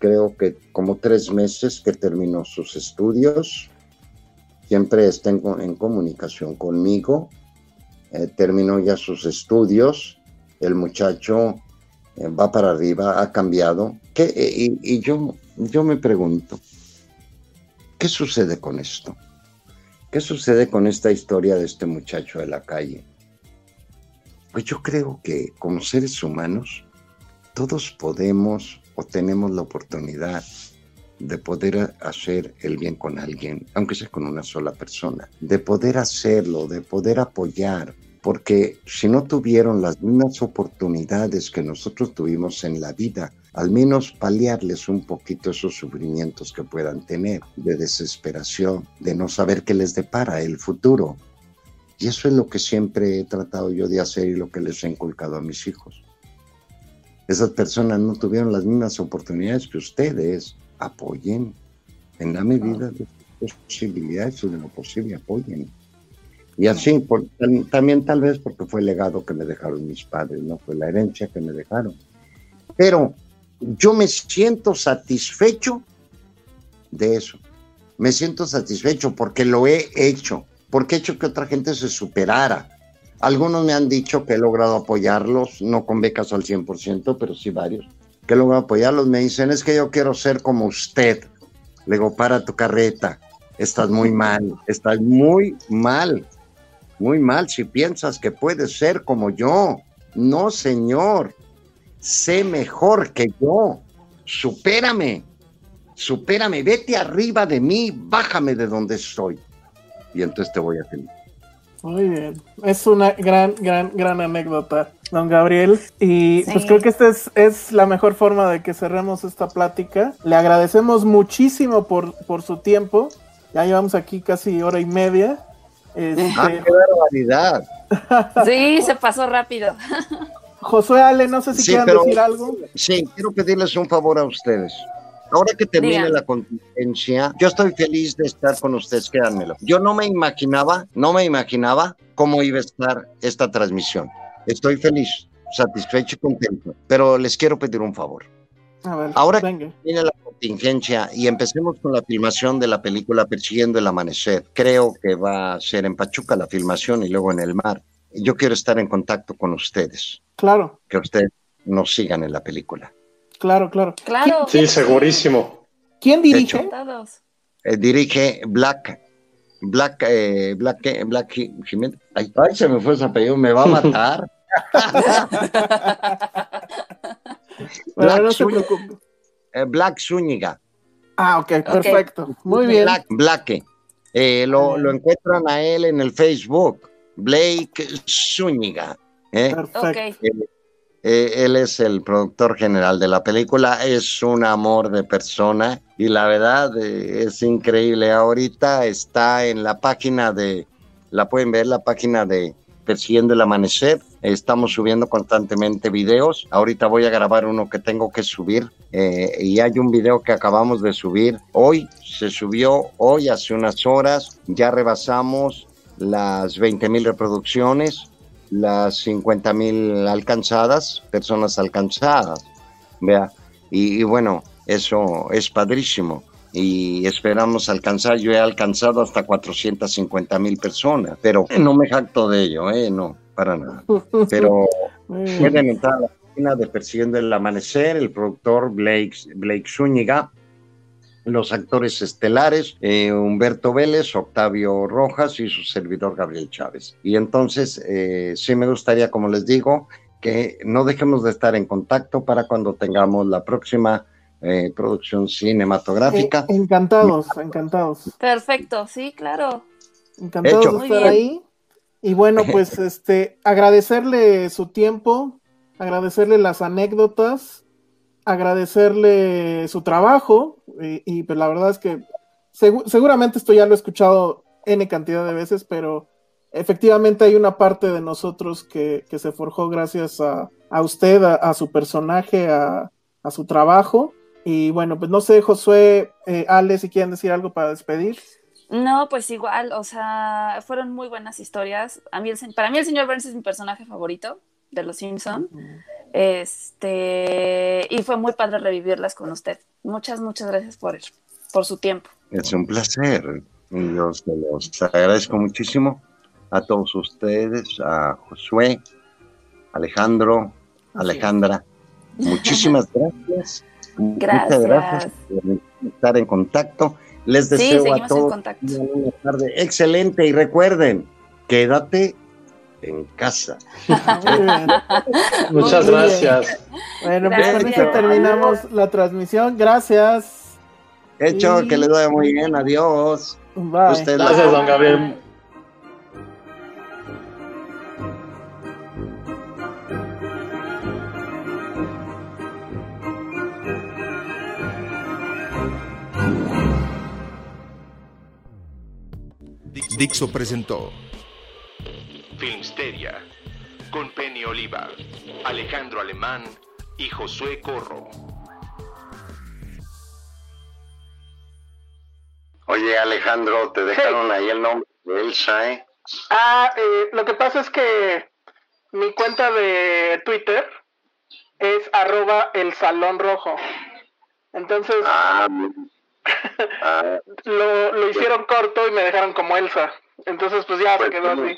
creo que como tres meses que terminó sus estudios, siempre está en comunicación conmigo, eh, terminó ya sus estudios, el muchacho eh, va para arriba, ha cambiado. ¿Qué, eh, y, yo, yo me pregunto, ¿qué sucede con esto? ¿Qué sucede con esta historia de este muchacho de la calle? Pues yo creo que como seres humanos, todos podemos tenemos la oportunidad de poder hacer el bien con alguien, aunque sea con una sola persona, de poder hacerlo, de poder apoyar, porque si no tuvieron las mismas oportunidades que nosotros tuvimos en la vida, al menos paliarles un poquito esos sufrimientos que puedan tener, de desesperación, de no saber qué les depara el futuro. Y eso es lo que siempre he tratado yo de hacer y lo que les he inculcado a mis hijos. Esas personas no tuvieron las mismas oportunidades que ustedes. Apoyen en la medida de sus posibilidades y de lo posible, apoyen. Y así, por, también tal vez porque fue el legado que me dejaron mis padres, no fue la herencia que me dejaron. Pero yo me siento satisfecho de eso. Me siento satisfecho porque lo he hecho, porque he hecho que otra gente se superara. Algunos me han dicho que he logrado apoyarlos, no con becas al 100%, pero sí varios, que he logrado apoyarlos. Me dicen, es que yo quiero ser como usted. Le digo, para tu carreta, estás muy mal, estás muy mal, muy mal si piensas que puedes ser como yo. No, señor, sé mejor que yo, supérame, supérame, vete arriba de mí, bájame de donde estoy. Y entonces te voy a tener. Muy bien, es una gran, gran, gran anécdota, don Gabriel. Y pues creo que esta es, es, la mejor forma de que cerremos esta plática. Le agradecemos muchísimo por, por su tiempo. Ya llevamos aquí casi hora y media. Este... Ah, qué barbaridad. Sí, se pasó rápido. Josué Ale, no sé si sí, quieran decir algo. Sí, quiero pedirles un favor a ustedes. Ahora que termine la contingencia, yo estoy feliz de estar con ustedes, créanmelo. Yo no me imaginaba, no me imaginaba cómo iba a estar esta transmisión. Estoy feliz, satisfecho y contento, pero les quiero pedir un favor. A ver, Ahora venga. que termine la contingencia y empecemos con la filmación de la película Persiguiendo el Amanecer, creo que va a ser en Pachuca la filmación y luego en el mar. Yo quiero estar en contacto con ustedes. Claro. Que ustedes nos sigan en la película. Claro, claro. Claro. Sí, segurísimo. ¿Quién dirige? Eh, dirige Black. Black, eh, Black, Black Jiménez. Ay, ay, se me fue ese apellido, me va a matar. Black, no. Eh, Black Zúñiga. Ah, ok, perfecto. Muy bien. Black, Black. Eh, lo, lo encuentran a él en el Facebook. Blake Zúñiga. ¿eh? Perfecto. Eh, eh, él es el productor general de la película, es un amor de persona y la verdad eh, es increíble. Ahorita está en la página de, la pueden ver, la página de Persiguiendo el Amanecer. Estamos subiendo constantemente videos. Ahorita voy a grabar uno que tengo que subir eh, y hay un video que acabamos de subir hoy. Se subió hoy hace unas horas. Ya rebasamos las 20 mil reproducciones las 50 mil alcanzadas, personas alcanzadas, vea, y, y, bueno, eso es padrísimo. Y esperamos alcanzar, yo he alcanzado hasta 450 mil personas, pero no me jacto de ello, eh, no, para nada, pero pueden entrar a la página de Persiguiendo el Amanecer, el productor Blake, Blake Zúñiga, los actores estelares, eh, Humberto Vélez, Octavio Rojas y su servidor Gabriel Chávez. Y entonces, eh, sí me gustaría, como les digo, que no dejemos de estar en contacto para cuando tengamos la próxima eh, producción cinematográfica. Eh, encantados, encantados. Perfecto, sí, claro. Encantados Hecho. de estar ahí. Y bueno, pues este, agradecerle su tiempo, agradecerle las anécdotas, agradecerle su trabajo y, y pues la verdad es que seg seguramente esto ya lo he escuchado n cantidad de veces, pero efectivamente hay una parte de nosotros que, que se forjó gracias a, a usted, a, a, su personaje, a, a, su trabajo. Y bueno, pues no sé, Josué, eh, Ale, si quieren decir algo para despedir. No, pues igual, o sea, fueron muy buenas historias. A mí el, para mí el señor Burns es mi personaje favorito de Los Simpson. Uh -huh. Este, y fue muy padre revivirlas con usted. Muchas, muchas gracias por, por su tiempo. Es un placer. Yo se los agradezco muchísimo a todos ustedes, a Josué, Alejandro, Alejandra. Muchísimas gracias. Gracias. Muchas gracias por estar en contacto. Les deseo sí, a todos una tarde excelente y recuerden, quédate en casa. Muchas gracias. Bueno, pues con eso terminamos la transmisión. Gracias. Hecho, que le vaya muy bien. Adiós. Bye. Usted- Gracias, don Gabriel. Dixo presentó Filmsteria con Penny Oliva, Alejandro Alemán y Josué Corro. Oye, Alejandro, te dejaron ahí el nombre de Elsa, ¿eh? Ah, eh, lo que pasa es que mi cuenta de Twitter es arroba el salón rojo. Entonces Ah, ah, lo, lo hicieron corto y me dejaron como Elsa. Entonces pues ya se Pues, quedó sí. así.